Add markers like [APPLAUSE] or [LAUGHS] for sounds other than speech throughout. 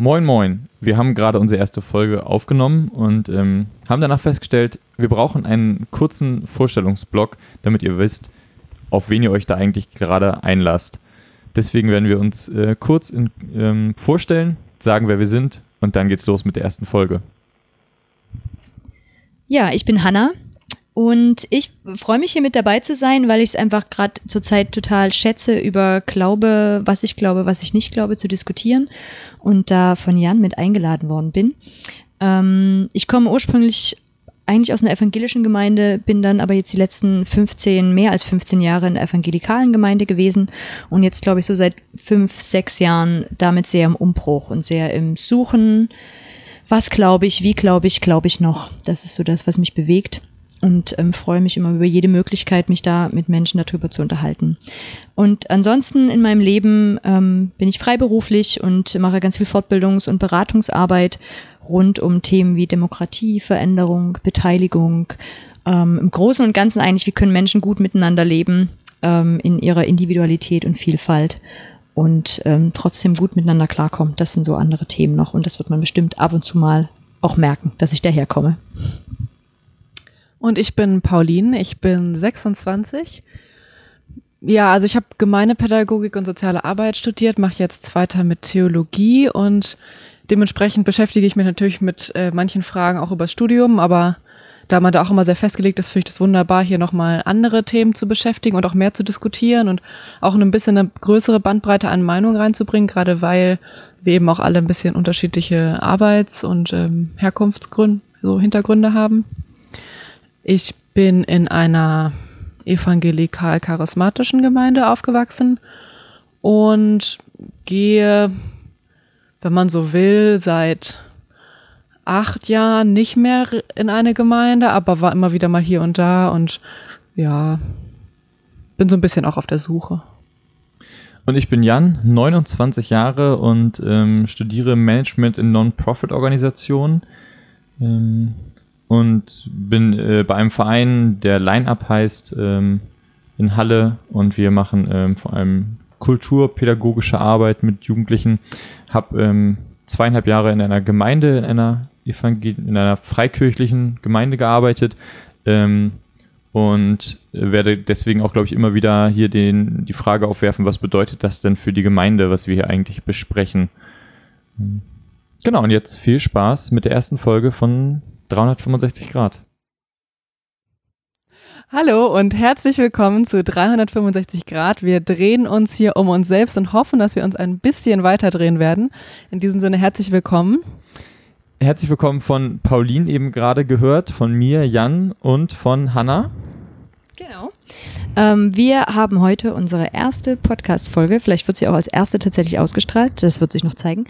Moin, moin. Wir haben gerade unsere erste Folge aufgenommen und ähm, haben danach festgestellt, wir brauchen einen kurzen Vorstellungsblock, damit ihr wisst, auf wen ihr euch da eigentlich gerade einlasst. Deswegen werden wir uns äh, kurz in, ähm, vorstellen, sagen, wer wir sind und dann geht's los mit der ersten Folge. Ja, ich bin Hanna und ich freue mich hier mit dabei zu sein, weil ich es einfach gerade zurzeit total schätze, über Glaube, was ich glaube, was ich nicht glaube, zu diskutieren und da von Jan mit eingeladen worden bin. Ähm, ich komme ursprünglich eigentlich aus einer evangelischen Gemeinde, bin dann aber jetzt die letzten 15, mehr als 15 Jahre in der evangelikalen Gemeinde gewesen und jetzt glaube ich so seit fünf, sechs Jahren damit sehr im Umbruch und sehr im Suchen. Was glaube ich, wie glaube ich, glaube ich noch. Das ist so das, was mich bewegt und ähm, freue mich immer über jede Möglichkeit, mich da mit Menschen darüber zu unterhalten. Und ansonsten in meinem Leben ähm, bin ich freiberuflich und mache ganz viel Fortbildungs- und Beratungsarbeit rund um Themen wie Demokratie, Veränderung, Beteiligung. Ähm, Im Großen und Ganzen eigentlich, wie können Menschen gut miteinander leben ähm, in ihrer Individualität und Vielfalt und ähm, trotzdem gut miteinander klarkommen. Das sind so andere Themen noch und das wird man bestimmt ab und zu mal auch merken, dass ich daherkomme. Und ich bin Pauline, ich bin 26. Ja, also ich habe Gemeindepädagogik und soziale Arbeit studiert, mache jetzt weiter mit Theologie und dementsprechend beschäftige ich mich natürlich mit äh, manchen Fragen auch über das Studium, aber da man da auch immer sehr festgelegt ist, finde ich das wunderbar, hier nochmal andere Themen zu beschäftigen und auch mehr zu diskutieren und auch ein bisschen eine größere Bandbreite an Meinungen reinzubringen, gerade weil wir eben auch alle ein bisschen unterschiedliche Arbeits- und ähm, Herkunftsgründe, so Hintergründe haben. Ich bin in einer evangelikal-charismatischen Gemeinde aufgewachsen und gehe wenn man so will, seit acht Jahren nicht mehr in eine Gemeinde, aber war immer wieder mal hier und da und ja, bin so ein bisschen auch auf der Suche. Und ich bin Jan, 29 Jahre und ähm, studiere Management in Non-Profit-Organisationen ähm, und bin äh, bei einem Verein, der Line-Up heißt, ähm, in Halle und wir machen ähm, vor allem kulturpädagogische Arbeit mit Jugendlichen. Habe ähm, zweieinhalb Jahre in einer Gemeinde, in einer, Evangel in einer freikirchlichen Gemeinde gearbeitet ähm, und werde deswegen auch, glaube ich, immer wieder hier den, die Frage aufwerfen, was bedeutet das denn für die Gemeinde, was wir hier eigentlich besprechen. Genau, und jetzt viel Spaß mit der ersten Folge von 365 Grad. Hallo und herzlich willkommen zu 365 Grad. Wir drehen uns hier um uns selbst und hoffen, dass wir uns ein bisschen weiter drehen werden. In diesem Sinne herzlich willkommen. Herzlich willkommen von Pauline eben gerade gehört, von mir, Jan und von Hanna. Genau. Ähm, wir haben heute unsere erste Podcast-Folge. Vielleicht wird sie auch als erste tatsächlich ausgestrahlt. Das wird sich noch zeigen.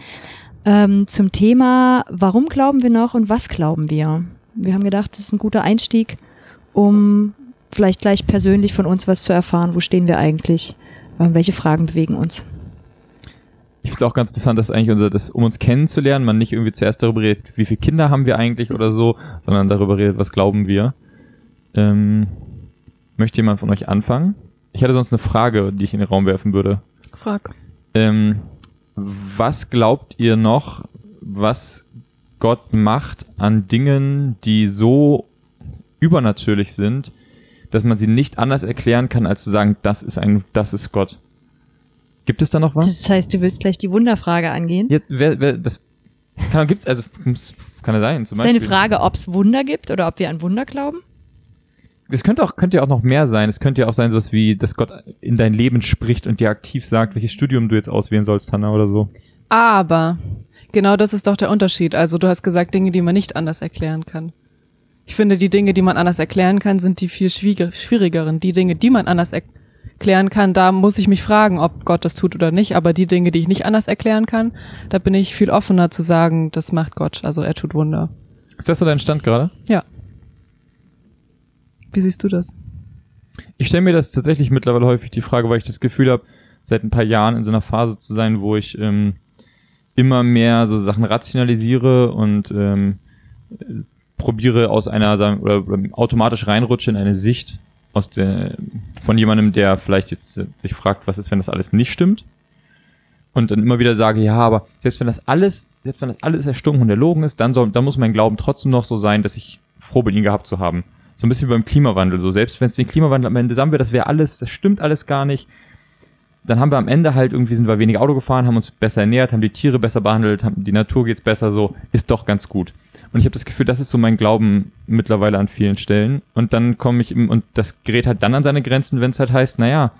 Ähm, zum Thema, warum glauben wir noch und was glauben wir? Wir haben gedacht, das ist ein guter Einstieg, um vielleicht gleich persönlich von uns was zu erfahren. Wo stehen wir eigentlich? Ähm, welche Fragen bewegen uns? Ich finde es auch ganz interessant, dass eigentlich unser, das, um uns kennenzulernen, man nicht irgendwie zuerst darüber redet, wie viele Kinder haben wir eigentlich oder so, sondern darüber redet, was glauben wir. Ähm, möchte jemand von euch anfangen? Ich hatte sonst eine Frage, die ich in den Raum werfen würde. Frag. Ähm, was glaubt ihr noch, was Gott macht an Dingen, die so übernatürlich sind, dass man sie nicht anders erklären kann, als zu sagen, das ist ein, das ist Gott. Gibt es da noch was? Das heißt, du willst gleich die Wunderfrage angehen? Ja, wer, wer, das kann, gibt's, also, kann er sein, zum ist Beispiel. Ist eine Frage, ob es Wunder gibt oder ob wir an Wunder glauben? Es könnte auch, könnte ja auch noch mehr sein. Es könnte ja auch sein, sowas wie, dass Gott in dein Leben spricht und dir aktiv sagt, welches Studium du jetzt auswählen sollst, Hanna, oder so. Aber, genau das ist doch der Unterschied. Also, du hast gesagt, Dinge, die man nicht anders erklären kann. Ich finde, die Dinge, die man anders erklären kann, sind die viel schwierigeren. Die Dinge, die man anders erklären kann, da muss ich mich fragen, ob Gott das tut oder nicht. Aber die Dinge, die ich nicht anders erklären kann, da bin ich viel offener zu sagen, das macht Gott. Also er tut Wunder. Ist das so dein Stand gerade? Ja. Wie siehst du das? Ich stelle mir das tatsächlich mittlerweile häufig die Frage, weil ich das Gefühl habe, seit ein paar Jahren in so einer Phase zu sein, wo ich ähm, immer mehr so Sachen rationalisiere und ähm, probiere aus einer oder, automatisch reinrutsche in eine Sicht aus der von jemandem, der vielleicht jetzt sich fragt, was ist, wenn das alles nicht stimmt? Und dann immer wieder sage, ja, aber selbst wenn das alles selbst wenn das alles erstunken und erlogen ist, dann, soll, dann muss mein Glauben trotzdem noch so sein, dass ich froh bin, ihn gehabt zu haben. So ein bisschen wie beim Klimawandel. So selbst wenn es den Klimawandel am Ende sagen wir, das wäre alles, das stimmt alles gar nicht. Dann haben wir am Ende halt irgendwie sind wir weniger Auto gefahren, haben uns besser ernährt, haben die Tiere besser behandelt, haben die Natur geht's besser, so ist doch ganz gut. Und ich habe das Gefühl, das ist so mein Glauben mittlerweile an vielen Stellen. Und dann komme ich im, und das gerät halt dann an seine Grenzen, wenn es halt heißt, naja,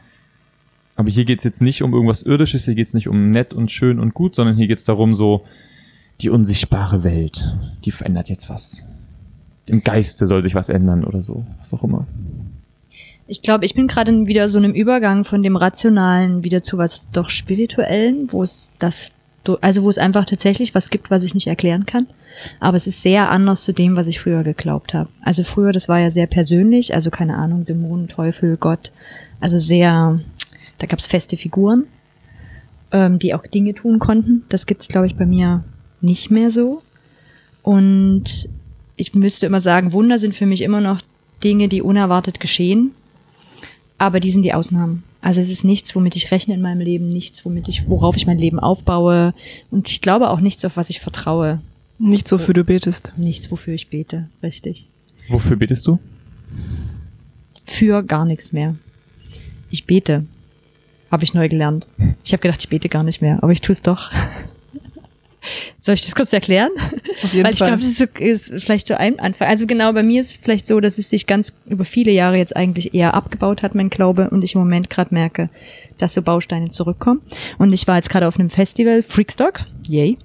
aber hier geht's jetzt nicht um irgendwas Irdisches, hier geht's nicht um nett und schön und gut, sondern hier geht's darum, so die unsichtbare Welt, die verändert jetzt was. Im Geiste soll sich was ändern oder so, was auch immer. Ich glaube, ich bin gerade wieder so einem Übergang von dem Rationalen wieder zu was doch Spirituellen, wo es das, also wo es einfach tatsächlich was gibt, was ich nicht erklären kann. Aber es ist sehr anders zu dem, was ich früher geglaubt habe. Also früher, das war ja sehr persönlich, also keine Ahnung, Dämonen, Teufel, Gott, also sehr da gab es feste Figuren, ähm, die auch Dinge tun konnten. Das gibt es, glaube ich, bei mir nicht mehr so. Und ich müsste immer sagen, Wunder sind für mich immer noch Dinge, die unerwartet geschehen. Aber die sind die Ausnahmen. Also es ist nichts, womit ich rechne in meinem Leben, nichts, womit ich, worauf ich mein Leben aufbaue. Und ich glaube auch nichts, auf was ich vertraue. Nichts, wofür du betest. Nichts, wofür ich bete, richtig. Wofür betest du? Für gar nichts mehr. Ich bete. Habe ich neu gelernt. Ich habe gedacht, ich bete gar nicht mehr, aber ich tue es doch. [LAUGHS] Soll ich das kurz erklären? Auf jeden Weil ich glaube, das ist, so, ist vielleicht so ein Anfang. Also genau, bei mir ist es vielleicht so, dass es sich ganz über viele Jahre jetzt eigentlich eher abgebaut hat, mein Glaube, und ich im Moment gerade merke, dass so Bausteine zurückkommen. Und ich war jetzt gerade auf einem Festival, Freakstock, yay.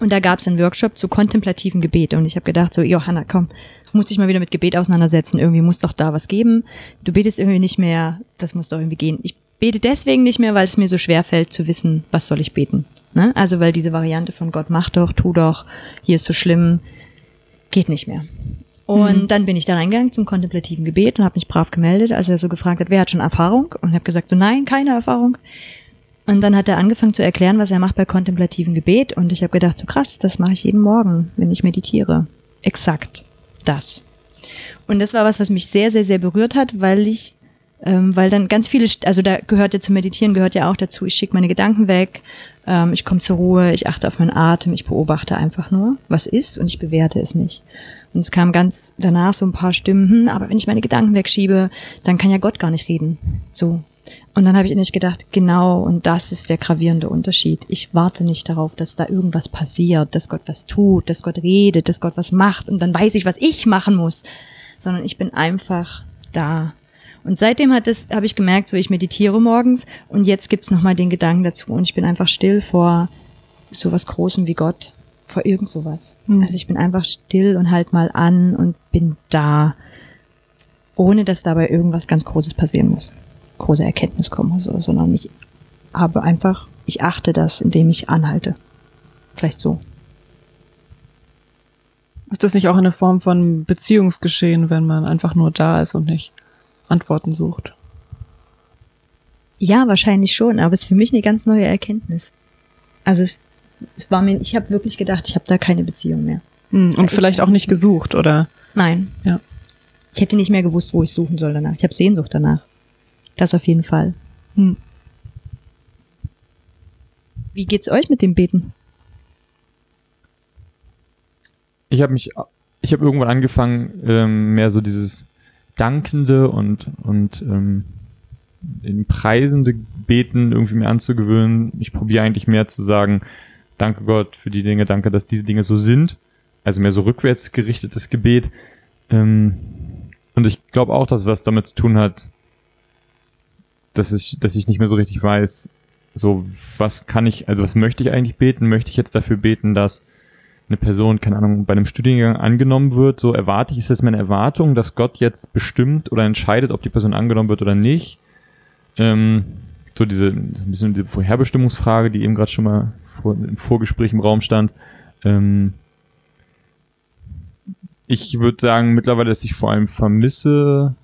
Und da gab es einen Workshop zu kontemplativen Gebet. Und ich habe gedacht, so, Johanna, komm, muss dich mal wieder mit Gebet auseinandersetzen. Irgendwie muss doch da was geben. Du betest irgendwie nicht mehr, das muss doch irgendwie gehen. Ich bete deswegen nicht mehr, weil es mir so schwer fällt zu wissen, was soll ich beten. Ne? Also weil diese Variante von Gott mach doch, tu doch, hier ist so schlimm, geht nicht mehr. Und mhm. dann bin ich da reingegangen zum kontemplativen Gebet und habe mich brav gemeldet, als er so gefragt hat, wer hat schon Erfahrung? Und habe gesagt, so nein, keine Erfahrung. Und dann hat er angefangen zu erklären, was er macht bei kontemplativen Gebet. Und ich habe gedacht, so krass, das mache ich jeden Morgen, wenn ich meditiere. Exakt das. Und das war was, was mich sehr, sehr, sehr berührt hat, weil ich ähm, weil dann ganz viele, also da gehört ja zum Meditieren, gehört ja auch dazu, ich schicke meine Gedanken weg, ähm, ich komme zur Ruhe, ich achte auf meinen Atem, ich beobachte einfach nur, was ist und ich bewerte es nicht. Und es kam ganz danach so ein paar Stimmen, hm, aber wenn ich meine Gedanken wegschiebe, dann kann ja Gott gar nicht reden. So. Und dann habe ich nicht gedacht, genau, und das ist der gravierende Unterschied. Ich warte nicht darauf, dass da irgendwas passiert, dass Gott was tut, dass Gott redet, dass Gott was macht und dann weiß ich, was ich machen muss, sondern ich bin einfach da und seitdem hat das, habe ich gemerkt, so ich meditiere morgens und jetzt gibt's nochmal den Gedanken dazu und ich bin einfach still vor sowas Großem wie Gott, vor irgend sowas. Mhm. Also ich bin einfach still und halt mal an und bin da, ohne dass dabei irgendwas ganz Großes passieren muss. Große Erkenntnis kommen oder so, sondern ich habe einfach, ich achte das, indem ich anhalte. Vielleicht so. Ist das nicht auch eine Form von Beziehungsgeschehen, wenn man einfach nur da ist und nicht Antworten sucht. Ja, wahrscheinlich schon, aber es ist für mich eine ganz neue Erkenntnis. Also es, war mir, ich habe wirklich gedacht, ich habe da keine Beziehung mehr. Hm, und vielleicht auch nicht gesucht, oder? Nein. Ja. Ich hätte nicht mehr gewusst, wo ich suchen soll danach. Ich habe Sehnsucht danach. Das auf jeden Fall. Hm. Wie geht's euch mit dem Beten? Ich habe mich, ich habe irgendwann angefangen, ähm, mehr so dieses dankende und, und ähm, in preisende Beten irgendwie mir anzugewöhnen. Ich probiere eigentlich mehr zu sagen, danke Gott für die Dinge, danke, dass diese Dinge so sind. Also mehr so rückwärts gerichtetes Gebet. Ähm, und ich glaube auch, dass was damit zu tun hat, dass ich, dass ich nicht mehr so richtig weiß, so was kann ich, also was möchte ich eigentlich beten? Möchte ich jetzt dafür beten, dass eine Person, keine Ahnung, bei einem Studiengang angenommen wird, so erwarte ich, ist das meine Erwartung, dass Gott jetzt bestimmt oder entscheidet, ob die Person angenommen wird oder nicht. Ähm, so diese, so ein bisschen diese Vorherbestimmungsfrage, die eben gerade schon mal vor, im Vorgespräch im Raum stand. Ähm, ich würde sagen, mittlerweile, dass ich vor allem vermisse,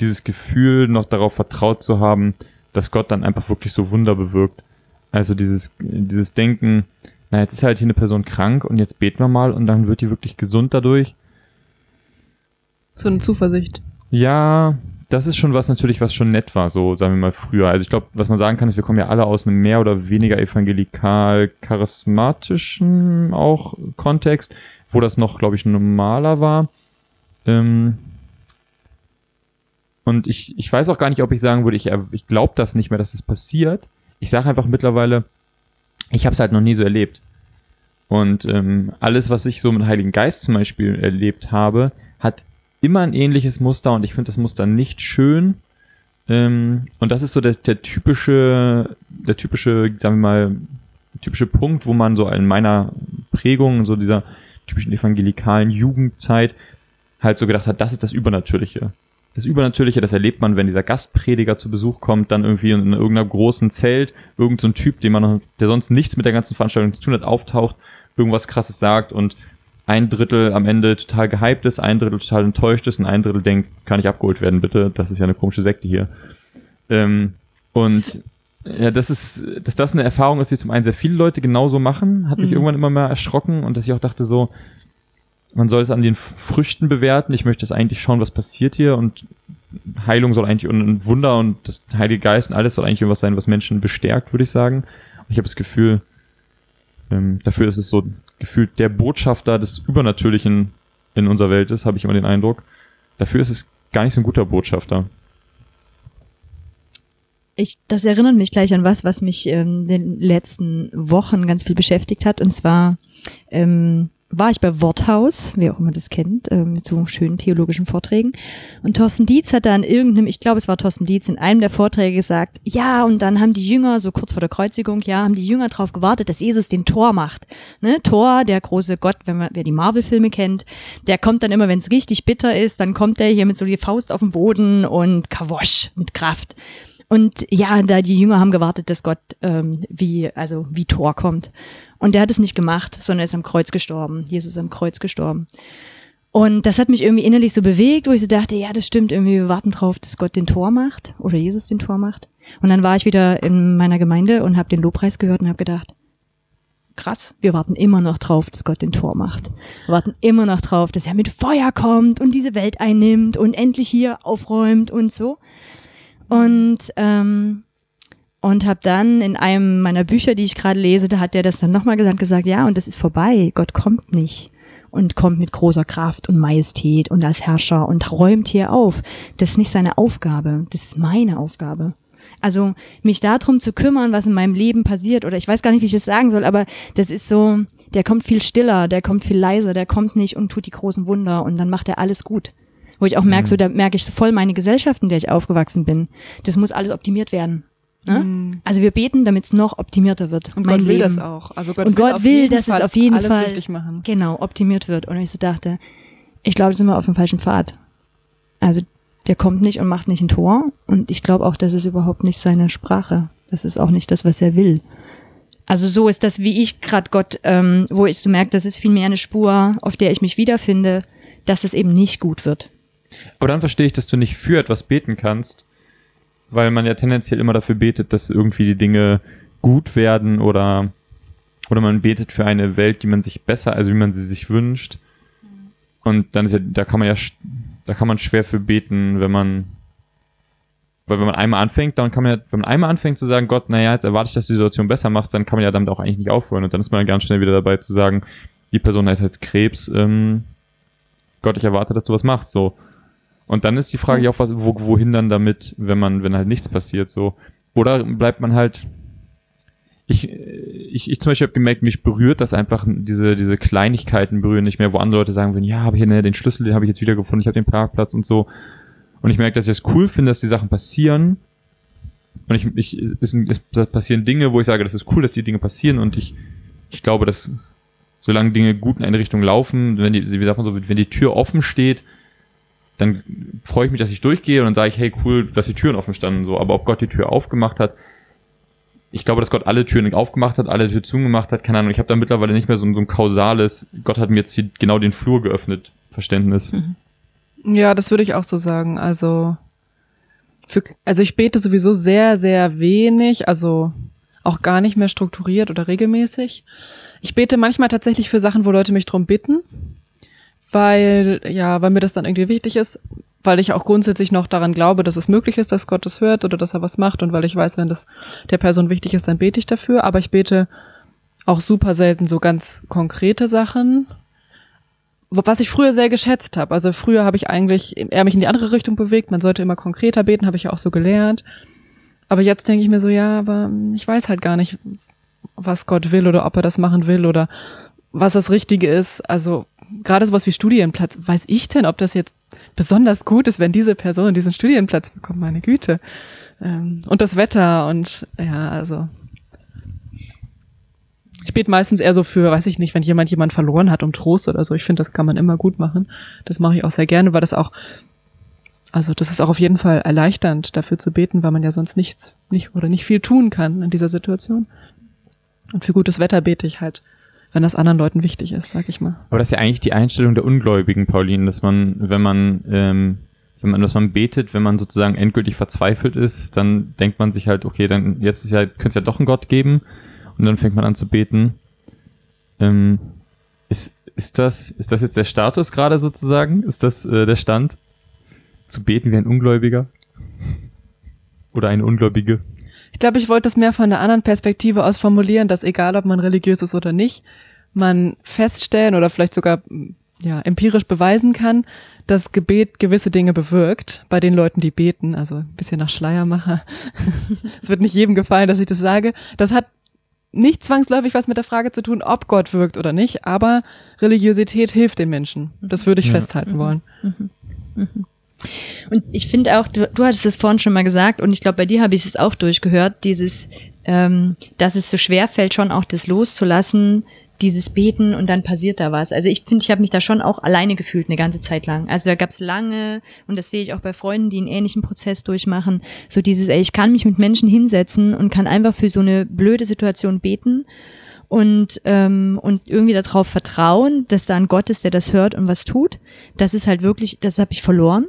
dieses Gefühl, noch darauf vertraut zu haben, dass Gott dann einfach wirklich so Wunder bewirkt. Also dieses, dieses Denken, na, jetzt ist halt hier eine Person krank und jetzt beten wir mal und dann wird die wirklich gesund dadurch. So eine Zuversicht. Ja, das ist schon was natürlich, was schon nett war, so sagen wir mal früher. Also ich glaube, was man sagen kann, ist, wir kommen ja alle aus einem mehr oder weniger evangelikal charismatischen auch Kontext, wo das noch, glaube ich, normaler war. Ähm und ich, ich weiß auch gar nicht, ob ich sagen würde, ich, ich glaube das nicht mehr, dass das passiert. Ich sage einfach mittlerweile, ich habe es halt noch nie so erlebt. Und ähm, alles, was ich so mit Heiligen Geist zum Beispiel erlebt habe, hat immer ein ähnliches Muster und ich finde das Muster nicht schön. Ähm, und das ist so der, der typische, der typische, sagen wir mal, typische Punkt, wo man so in meiner Prägung, so dieser typischen evangelikalen Jugendzeit, halt so gedacht hat, das ist das Übernatürliche. Das Übernatürliche, das erlebt man, wenn dieser Gastprediger zu Besuch kommt, dann irgendwie in irgendeiner großen Zelt, irgend so Typ, den man, der sonst nichts mit der ganzen Veranstaltung zu tun hat, auftaucht, irgendwas krasses sagt und ein Drittel am Ende total gehypt ist, ein Drittel total enttäuscht ist und ein Drittel denkt, kann ich abgeholt werden, bitte? Das ist ja eine komische Sekte hier. Ähm, und ja, das ist, dass das eine Erfahrung ist, die zum einen sehr viele Leute genauso machen, hat mich mhm. irgendwann immer mehr erschrocken und dass ich auch dachte so, man soll es an den Früchten bewerten. Ich möchte es eigentlich schauen, was passiert hier und Heilung soll eigentlich und ein Wunder und das Heilige Geist und alles soll eigentlich irgendwas sein, was Menschen bestärkt, würde ich sagen. ich habe das Gefühl, ähm, dafür, dass es so gefühlt der Botschafter des Übernatürlichen in unserer Welt ist, habe ich immer den Eindruck. Dafür ist es gar nicht so ein guter Botschafter. Ich, das erinnert mich gleich an was, was mich ähm, in den letzten Wochen ganz viel beschäftigt hat. Und zwar ähm, war ich bei Worthaus, wer auch immer das kennt, äh, mit so schönen theologischen Vorträgen. Und Thorsten Dietz hat da in irgendeinem, ich glaube, es war Thorsten Dietz, in einem der Vorträge gesagt, ja, und dann haben die Jünger, so kurz vor der Kreuzigung, ja, haben die Jünger darauf gewartet, dass Jesus den Tor macht. Ne? Tor, der große Gott, wenn man, wer die Marvel-Filme kennt, der kommt dann immer, wenn es richtig bitter ist, dann kommt der hier mit so die Faust auf den Boden und kawosch, mit Kraft. Und ja, da die Jünger haben gewartet, dass Gott ähm, wie, also wie Tor kommt. Und der hat es nicht gemacht, sondern ist am Kreuz gestorben. Jesus ist am Kreuz gestorben. Und das hat mich irgendwie innerlich so bewegt, wo ich so dachte, ja, das stimmt, irgendwie wir warten drauf, dass Gott den Tor macht oder Jesus den Tor macht. Und dann war ich wieder in meiner Gemeinde und habe den Lobpreis gehört und habe gedacht, krass, wir warten immer noch drauf, dass Gott den Tor macht. Wir warten immer noch drauf, dass er mit Feuer kommt und diese Welt einnimmt und endlich hier aufräumt und so. Und ähm, und habe dann in einem meiner Bücher, die ich gerade lese, da hat der das dann nochmal gesagt, gesagt, ja, und das ist vorbei, Gott kommt nicht und kommt mit großer Kraft und Majestät und als Herrscher und räumt hier auf. Das ist nicht seine Aufgabe, das ist meine Aufgabe. Also mich darum zu kümmern, was in meinem Leben passiert, oder ich weiß gar nicht, wie ich das sagen soll, aber das ist so, der kommt viel stiller, der kommt viel leiser, der kommt nicht und tut die großen Wunder und dann macht er alles gut. Wo ich auch merke, mhm. so da merke ich voll meine Gesellschaft, in der ich aufgewachsen bin. Das muss alles optimiert werden. Ne? Mhm. Also wir beten, damit es noch optimierter wird. Und Gott will Leben. das auch. Also Gott und will Gott will, dass Fall es auf jeden Fall genau optimiert wird. Und ich so dachte, ich glaube, sind wir auf dem falschen Pfad. Also der kommt nicht und macht nicht ein Tor. Und ich glaube auch, das ist überhaupt nicht seine Sprache. Das ist auch nicht das, was er will. Also so ist das, wie ich gerade Gott, ähm, wo ich so merke, das ist vielmehr eine Spur, auf der ich mich wiederfinde, dass es eben nicht gut wird. Aber dann verstehe ich, dass du nicht für etwas beten kannst, weil man ja tendenziell immer dafür betet, dass irgendwie die Dinge gut werden oder, oder man betet für eine Welt, die man sich besser, also wie man sie sich wünscht. Und dann ist ja, da kann man ja, da kann man schwer für beten, wenn man, weil wenn man einmal anfängt, dann kann man ja, wenn man einmal anfängt zu sagen, Gott, naja, jetzt erwarte ich, dass du die Situation besser machst, dann kann man ja damit auch eigentlich nicht aufhören. Und dann ist man ganz schnell wieder dabei zu sagen, die Person hat jetzt Krebs, ähm, Gott, ich erwarte, dass du was machst, so. Und dann ist die Frage ja auch, was, wo, wohin dann damit, wenn man, wenn halt nichts passiert, so. Oder bleibt man halt, ich, ich, ich zum Beispiel habe gemerkt, mich berührt das einfach, diese, diese Kleinigkeiten berühren nicht mehr, wo andere Leute sagen würden, ja, habe hier ne, den Schlüssel, den habe ich jetzt wieder gefunden, ich habe den Parkplatz und so. Und ich merke, dass ich es das cool finde, dass die Sachen passieren. Und ich, ich, es, es passieren Dinge, wo ich sage, das ist cool, dass die Dinge passieren und ich, ich glaube, dass solange Dinge gut in eine Richtung laufen, wenn die, wie sagt man so, wenn die Tür offen steht, dann freue ich mich, dass ich durchgehe und dann sage ich, hey, cool, dass die Türen offen standen, so. Aber ob Gott die Tür aufgemacht hat, ich glaube, dass Gott alle Türen aufgemacht hat, alle Türen zugemacht hat, keine Ahnung. Ich habe da mittlerweile nicht mehr so, so, ein kausales, Gott hat mir jetzt hier genau den Flur geöffnet, Verständnis. Mhm. Ja, das würde ich auch so sagen. Also, für, also ich bete sowieso sehr, sehr wenig, also auch gar nicht mehr strukturiert oder regelmäßig. Ich bete manchmal tatsächlich für Sachen, wo Leute mich drum bitten weil, ja, weil mir das dann irgendwie wichtig ist. weil ich auch grundsätzlich noch daran glaube, dass es möglich ist, dass Gott es hört oder dass er was macht und weil ich weiß, wenn das der Person wichtig ist, dann bete ich dafür. Aber ich bete auch super selten so ganz konkrete Sachen, was ich früher sehr geschätzt habe. Also früher habe ich eigentlich eher mich in die andere Richtung bewegt. Man sollte immer konkreter beten, habe ich ja auch so gelernt. Aber jetzt denke ich mir so, ja, aber ich weiß halt gar nicht, was Gott will oder ob er das machen will oder was das Richtige ist. Also gerade sowas wie Studienplatz, weiß ich denn, ob das jetzt besonders gut ist, wenn diese Person diesen Studienplatz bekommt, meine Güte. Ähm, und das Wetter und ja, also ich bete meistens eher so für, weiß ich nicht, wenn jemand jemand verloren hat, um Trost oder so. Ich finde, das kann man immer gut machen. Das mache ich auch sehr gerne, weil das auch, also das ist auch auf jeden Fall erleichternd, dafür zu beten, weil man ja sonst nichts, nicht oder nicht viel tun kann in dieser Situation. Und für gutes Wetter bete ich halt, wenn das anderen Leuten wichtig ist, sag ich mal. Aber das ist ja eigentlich die Einstellung der Ungläubigen, Pauline, dass man, wenn man, ähm, wenn man, dass man betet, wenn man sozusagen endgültig verzweifelt ist, dann denkt man sich halt, okay, dann jetzt ist ja, könnte es ja doch einen Gott geben und dann fängt man an zu beten. Ähm, ist, ist, das, ist das jetzt der Status gerade sozusagen? Ist das äh, der Stand? Zu beten wie ein Ungläubiger? Oder eine Ungläubige? Ich glaube, ich wollte es mehr von einer anderen Perspektive aus formulieren, dass egal, ob man religiös ist oder nicht, man feststellen oder vielleicht sogar ja, empirisch beweisen kann, dass Gebet gewisse Dinge bewirkt bei den Leuten, die beten. Also ein bisschen nach Schleiermacher. [LAUGHS] es wird nicht jedem gefallen, dass ich das sage. Das hat nicht zwangsläufig was mit der Frage zu tun, ob Gott wirkt oder nicht, aber Religiosität hilft den Menschen. Das würde ich ja. festhalten wollen. Mhm. Mhm. Und ich finde auch, du, du hattest es vorhin schon mal gesagt, und ich glaube, bei dir habe ich es auch durchgehört, dieses, ähm, dass es so schwer fällt, schon auch das loszulassen, dieses Beten und dann passiert da was. Also ich finde, ich habe mich da schon auch alleine gefühlt eine ganze Zeit lang. Also da gab es lange, und das sehe ich auch bei Freunden, die einen ähnlichen Prozess durchmachen, so dieses, ey, ich kann mich mit Menschen hinsetzen und kann einfach für so eine blöde Situation beten und, ähm, und irgendwie darauf vertrauen, dass da ein Gott ist, der das hört und was tut. Das ist halt wirklich, das habe ich verloren.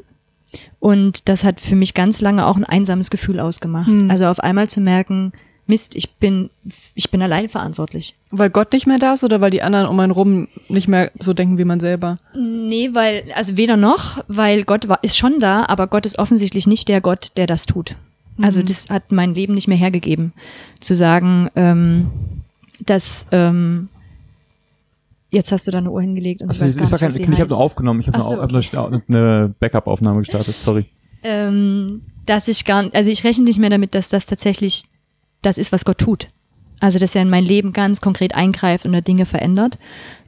Und das hat für mich ganz lange auch ein einsames Gefühl ausgemacht. Hm. Also auf einmal zu merken, Mist, ich bin, ich bin allein verantwortlich. Weil Gott nicht mehr da ist oder weil die anderen um einen rum nicht mehr so denken wie man selber? Nee, weil, also weder noch, weil Gott war, ist schon da, aber Gott ist offensichtlich nicht der Gott, der das tut. Also mhm. das hat mein Leben nicht mehr hergegeben, zu sagen, ähm, dass ähm, jetzt hast du da eine Uhr hingelegt und also, ich, weiß gar nicht, kein, ich habe nur aufgenommen, ich habe so, eine, okay. eine Backup-Aufnahme gestartet, sorry. Ähm, dass ich gar, also ich rechne nicht mehr damit, dass das tatsächlich das ist, was Gott tut. Also, dass er in mein Leben ganz konkret eingreift und da Dinge verändert.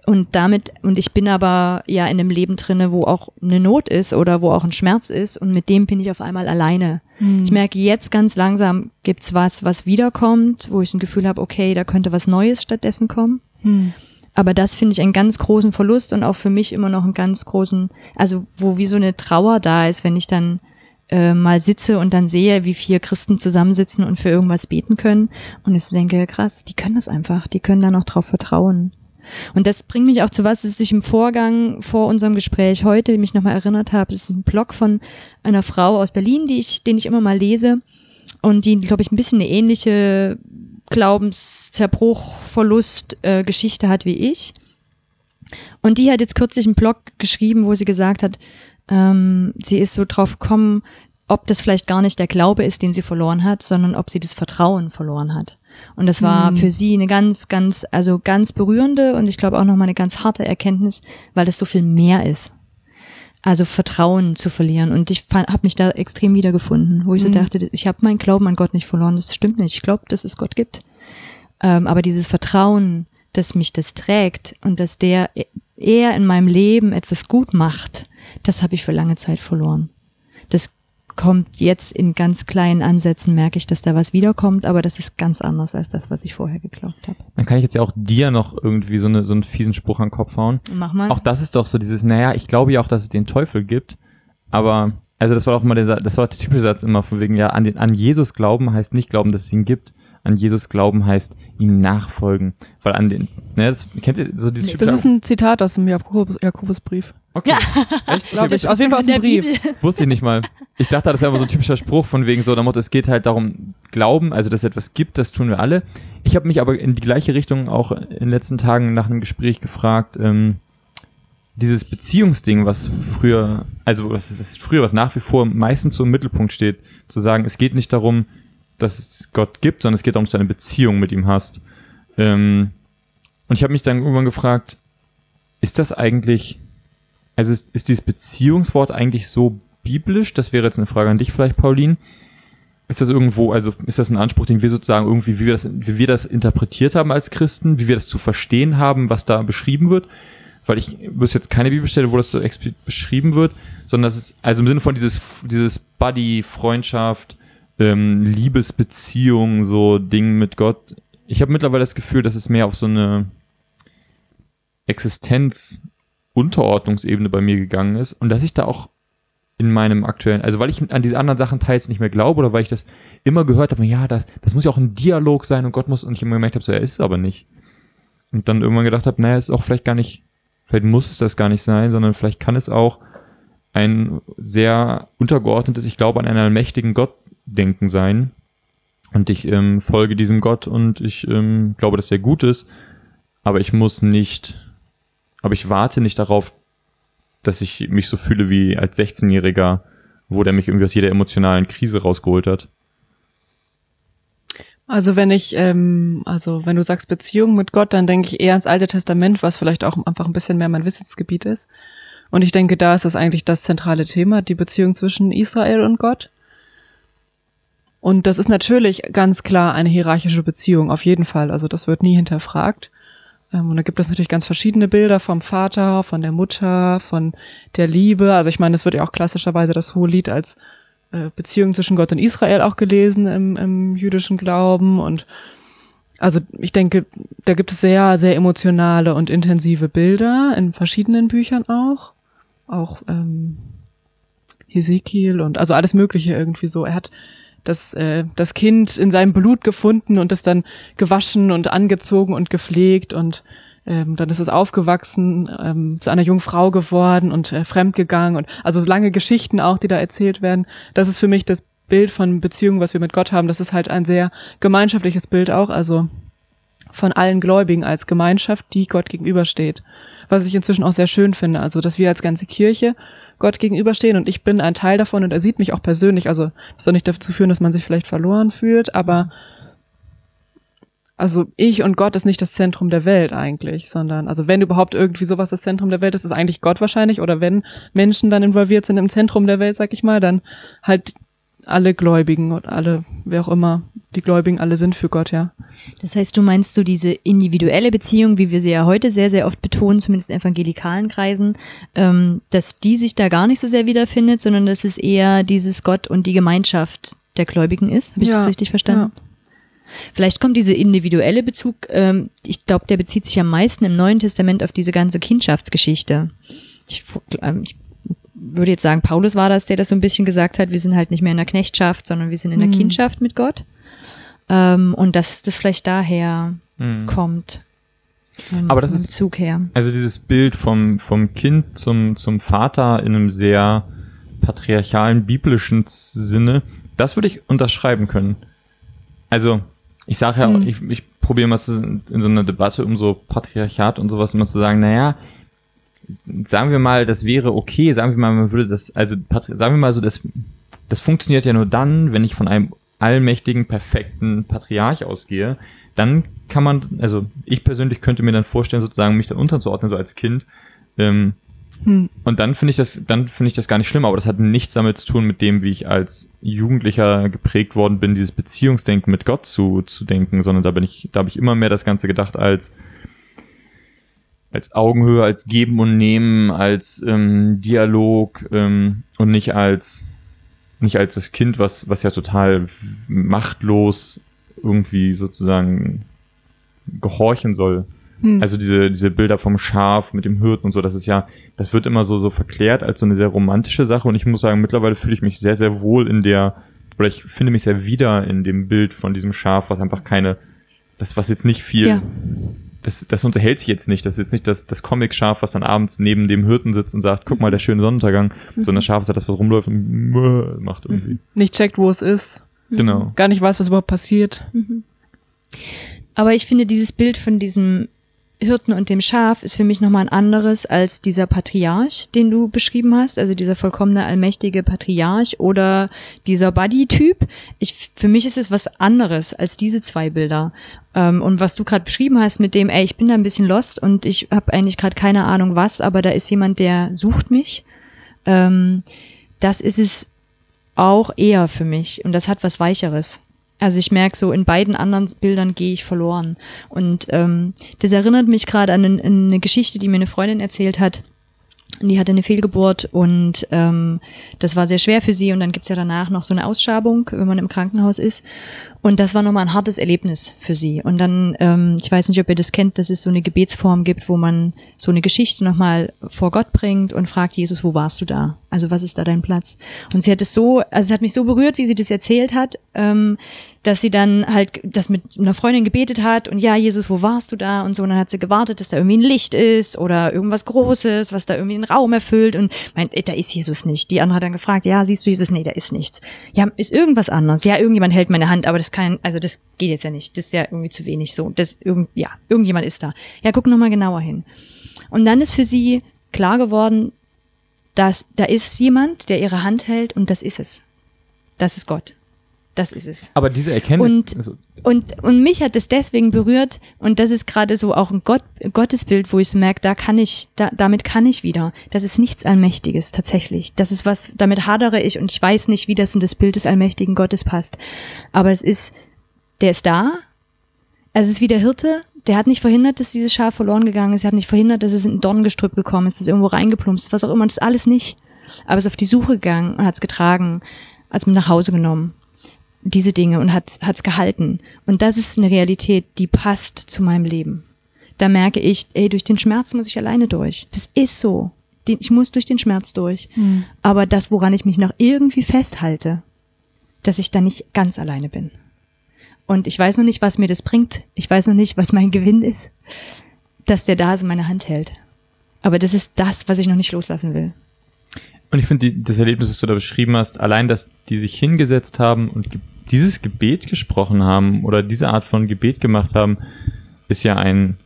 Und damit, und ich bin aber ja in einem Leben drinne, wo auch eine Not ist oder wo auch ein Schmerz ist und mit dem bin ich auf einmal alleine. Mhm. Ich merke jetzt ganz langsam gibt's was, was wiederkommt, wo ich ein Gefühl habe, okay, da könnte was Neues stattdessen kommen. Mhm. Aber das finde ich einen ganz großen Verlust und auch für mich immer noch einen ganz großen, also wo wie so eine Trauer da ist, wenn ich dann äh, mal sitze und dann sehe, wie vier Christen zusammensitzen und für irgendwas beten können. Und ich denke, krass, die können das einfach, die können da noch drauf vertrauen. Und das bringt mich auch zu was, dass ich im Vorgang vor unserem Gespräch heute mich nochmal erinnert habe. Das ist ein Blog von einer Frau aus Berlin, die ich, den ich immer mal lese und die, glaube ich, ein bisschen eine ähnliche Glaubenszerbruch, Verlust, äh, Geschichte hat wie ich. Und die hat jetzt kürzlich einen Blog geschrieben, wo sie gesagt hat, ähm, sie ist so drauf gekommen, ob das vielleicht gar nicht der Glaube ist, den sie verloren hat, sondern ob sie das Vertrauen verloren hat. Und das war mhm. für sie eine ganz, ganz, also ganz berührende und ich glaube auch nochmal eine ganz harte Erkenntnis, weil das so viel mehr ist. Also Vertrauen zu verlieren. Und ich habe mich da extrem wiedergefunden, wo ich mhm. so dachte, ich habe meinen Glauben an Gott nicht verloren. Das stimmt nicht. Ich glaube, dass es Gott gibt. Ähm, aber dieses Vertrauen, dass mich das trägt und dass der eher in meinem Leben etwas gut macht, das habe ich für lange Zeit verloren. Das kommt jetzt in ganz kleinen Ansätzen, merke ich, dass da was wiederkommt, aber das ist ganz anders als das, was ich vorher geglaubt habe. Dann kann ich jetzt ja auch dir noch irgendwie so, eine, so einen fiesen Spruch an den Kopf hauen. Mach mal. Auch das ist doch so dieses, naja, ich glaube ja auch, dass es den Teufel gibt, aber, also das war auch immer der, das war der typische Satz immer von wegen, ja, an, den, an Jesus glauben heißt nicht glauben, dass es ihn gibt, an Jesus glauben heißt ihm nachfolgen. Weil an den, ne, das, kennt ihr so dieses nee, Das ist ein Zitat aus dem Jakobus, Jakobusbrief. Okay. Ja. Echt? Glaube ich. Auf jeden Fall aus dem Brief. Wusste ich nicht mal. Ich dachte, das wäre immer so ein typischer Spruch von wegen so, der Motto, es geht halt darum, Glauben, also dass es etwas gibt, das tun wir alle. Ich habe mich aber in die gleiche Richtung auch in den letzten Tagen nach einem Gespräch gefragt, ähm, dieses Beziehungsding, was früher, also was, was früher, was nach wie vor meistens so im Mittelpunkt steht, zu sagen, es geht nicht darum, dass es Gott gibt, sondern es geht darum, dass du eine Beziehung mit ihm hast. Ähm, und ich habe mich dann irgendwann gefragt, ist das eigentlich, also ist, ist dieses Beziehungswort eigentlich so biblisch? Das wäre jetzt eine Frage an dich vielleicht, Pauline. Ist das irgendwo, also ist das ein Anspruch, den wir sozusagen irgendwie, wie wir das, wie wir das interpretiert haben als Christen, wie wir das zu verstehen haben, was da beschrieben wird? Weil ich wüsste jetzt keine Bibelstelle, wo das so explizit beschrieben wird, sondern das ist, also im Sinne von dieses, dieses Buddy, Freundschaft, ähm, Liebesbeziehung, so Ding mit Gott. Ich habe mittlerweile das Gefühl, dass es mehr auf so eine Existenz-Unterordnungsebene bei mir gegangen ist und dass ich da auch in meinem aktuellen, also weil ich an diese anderen Sachen teils nicht mehr glaube oder weil ich das immer gehört habe, ja, das, das muss ja auch ein Dialog sein und Gott muss, und ich immer gemerkt habe, so, er ist es aber nicht. Und dann irgendwann gedacht habe, naja, ist auch vielleicht gar nicht, vielleicht muss es das gar nicht sein, sondern vielleicht kann es auch ein sehr untergeordnetes, ich glaube an einen allmächtigen Gott denken sein. Und ich ähm, folge diesem Gott und ich ähm, glaube, dass er gut ist, aber ich muss nicht, aber ich warte nicht darauf, dass ich mich so fühle wie als 16-Jähriger, wo der mich irgendwie aus jeder emotionalen Krise rausgeholt hat. Also wenn ich, ähm, also wenn du sagst Beziehung mit Gott, dann denke ich eher ans Alte Testament, was vielleicht auch einfach ein bisschen mehr mein Wissensgebiet ist. Und ich denke, da ist das eigentlich das zentrale Thema, die Beziehung zwischen Israel und Gott. Und das ist natürlich ganz klar eine hierarchische Beziehung, auf jeden Fall. Also das wird nie hinterfragt. Ähm, und da gibt es natürlich ganz verschiedene Bilder vom Vater, von der Mutter, von der Liebe. Also ich meine, es wird ja auch klassischerweise das hohe Lied als äh, Beziehung zwischen Gott und Israel auch gelesen im, im jüdischen Glauben. Und also ich denke, da gibt es sehr, sehr emotionale und intensive Bilder in verschiedenen Büchern auch. Auch ähm, Hesekiel und also alles Mögliche irgendwie so. Er hat das, äh, das Kind in seinem Blut gefunden und das dann gewaschen und angezogen und gepflegt und ähm, dann ist es aufgewachsen, ähm, zu einer jungen Frau geworden und äh, fremdgegangen und also so lange Geschichten auch, die da erzählt werden. Das ist für mich das Bild von Beziehungen, was wir mit Gott haben. Das ist halt ein sehr gemeinschaftliches Bild auch, also von allen Gläubigen als Gemeinschaft, die Gott gegenübersteht. Was ich inzwischen auch sehr schön finde, also dass wir als ganze Kirche Gott gegenüberstehen und ich bin ein Teil davon und er sieht mich auch persönlich. Also das soll nicht dazu führen, dass man sich vielleicht verloren fühlt, aber also ich und Gott ist nicht das Zentrum der Welt eigentlich, sondern also wenn überhaupt irgendwie sowas das Zentrum der Welt ist, ist eigentlich Gott wahrscheinlich oder wenn Menschen dann involviert sind im Zentrum der Welt, sag ich mal, dann halt alle Gläubigen und alle, wer auch immer die Gläubigen alle sind für Gott, ja. Das heißt, du meinst so diese individuelle Beziehung, wie wir sie ja heute sehr, sehr oft betonen, zumindest in evangelikalen Kreisen, ähm, dass die sich da gar nicht so sehr wiederfindet, sondern dass es eher dieses Gott und die Gemeinschaft der Gläubigen ist. Habe ich ja, das richtig verstanden? Ja. Vielleicht kommt diese individuelle Bezug, ähm, ich glaube, der bezieht sich am meisten im Neuen Testament auf diese ganze Kindschaftsgeschichte. Ich, ähm, ich würde jetzt sagen, Paulus war das, der das so ein bisschen gesagt hat, wir sind halt nicht mehr in der Knechtschaft, sondern wir sind in der mhm. Kindschaft mit Gott. Ähm, und dass das vielleicht daher mhm. kommt. Ähm, Aber das ist Zug her. Also dieses Bild vom, vom Kind zum, zum Vater in einem sehr patriarchalen, biblischen Sinne, das würde ich unterschreiben können. Also, ich sage ja, mhm. ich, ich probiere mal in so einer Debatte um so Patriarchat und sowas immer zu sagen, naja, sagen wir mal, das wäre okay, sagen wir mal, man würde das, also sagen wir mal so, das, das funktioniert ja nur dann, wenn ich von einem allmächtigen, perfekten Patriarch ausgehe, dann kann man, also ich persönlich könnte mir dann vorstellen, sozusagen mich dann unterzuordnen, so als Kind. Ähm, hm. Und dann finde ich das, dann finde ich das gar nicht schlimm, aber das hat nichts damit zu tun mit dem, wie ich als Jugendlicher geprägt worden bin, dieses Beziehungsdenken mit Gott zu, zu denken, sondern da bin ich, da habe ich immer mehr das Ganze gedacht als, als Augenhöhe, als Geben und Nehmen, als ähm, Dialog ähm, und nicht als nicht als das Kind, was, was ja total machtlos irgendwie sozusagen gehorchen soll. Hm. Also diese, diese Bilder vom Schaf mit dem Hirten und so, das ist ja, das wird immer so, so verklärt als so eine sehr romantische Sache und ich muss sagen, mittlerweile fühle ich mich sehr, sehr wohl in der, oder ich finde mich sehr wieder in dem Bild von diesem Schaf, was einfach keine, das, was jetzt nicht viel ja das, das unterhält sich jetzt nicht. Das ist jetzt nicht das, das Comic-Schaf, was dann abends neben dem Hirten sitzt und sagt, guck mal, der schöne Sonnenuntergang, mhm. sondern das Schaf ist halt das, was rumläuft und macht irgendwie. Mhm. Nicht checkt, wo es ist. Genau. Gar nicht weiß, was überhaupt passiert. Mhm. Aber ich finde dieses Bild von diesem Hirten und dem Schaf ist für mich nochmal ein anderes als dieser Patriarch, den du beschrieben hast, also dieser vollkommene, allmächtige Patriarch oder dieser Buddy-Typ. Ich, für mich ist es was anderes als diese zwei Bilder. Ähm, und was du gerade beschrieben hast mit dem, ey, ich bin da ein bisschen lost und ich habe eigentlich gerade keine Ahnung was, aber da ist jemand, der sucht mich. Ähm, das ist es auch eher für mich und das hat was Weicheres. Also ich merke so, in beiden anderen Bildern gehe ich verloren. Und ähm, das erinnert mich gerade an, an eine Geschichte, die mir eine Freundin erzählt hat. Die hatte eine Fehlgeburt und ähm, das war sehr schwer für sie. Und dann gibt's ja danach noch so eine Ausschabung, wenn man im Krankenhaus ist. Und das war nochmal ein hartes Erlebnis für sie. Und dann, ähm, ich weiß nicht, ob ihr das kennt, dass es so eine Gebetsform gibt, wo man so eine Geschichte nochmal vor Gott bringt und fragt, Jesus, wo warst du da? Also was ist da dein Platz? Und sie hat es so, also es hat mich so berührt, wie sie das erzählt hat, ähm, dass sie dann halt das mit einer Freundin gebetet hat und ja, Jesus, wo warst du da? Und so, und dann hat sie gewartet, dass da irgendwie ein Licht ist oder irgendwas Großes, was da irgendwie einen Raum erfüllt und meint, ey, da ist Jesus nicht. Die andere hat dann gefragt, ja, siehst du Jesus? Nee, da ist nichts. Ja, ist irgendwas anderes. Ja, irgendjemand hält meine Hand, aber das kann, also das geht jetzt ja nicht. Das ist ja irgendwie zu wenig so. Das irgend, ja, irgendjemand ist da. Ja, guck nochmal genauer hin. Und dann ist für sie klar geworden, dass da ist jemand, der ihre Hand hält und das ist es. Das ist Gott. Das ist es. Aber diese Erkenntnis. Und, also, und, und mich hat es deswegen berührt und das ist gerade so auch ein Gott, Gottesbild, wo ich so merke, da kann ich, da, damit kann ich wieder. Das ist nichts Allmächtiges tatsächlich. Das ist was, damit hadere ich und ich weiß nicht, wie das in das Bild des allmächtigen Gottes passt. Aber es ist, der ist da. Es ist wie der Hirte, der hat nicht verhindert, dass dieses Schaf verloren gegangen ist. Er hat nicht verhindert, dass es in ein Dorngestrüpp gekommen ist, dass es irgendwo reingeplumpst, was auch immer. Das ist alles nicht. Aber es ist auf die Suche gegangen und hat es getragen, als mit nach Hause genommen diese Dinge und hat es gehalten. Und das ist eine Realität, die passt zu meinem Leben. Da merke ich, ey, durch den Schmerz muss ich alleine durch. Das ist so. Ich muss durch den Schmerz durch. Mhm. Aber das, woran ich mich noch irgendwie festhalte, dass ich da nicht ganz alleine bin. Und ich weiß noch nicht, was mir das bringt. Ich weiß noch nicht, was mein Gewinn ist, dass der da so meine Hand hält. Aber das ist das, was ich noch nicht loslassen will. Und ich finde das Erlebnis, was du da beschrieben hast, allein, dass die sich hingesetzt haben und dieses Gebet gesprochen haben oder diese Art von Gebet gemacht haben, ist ja ein,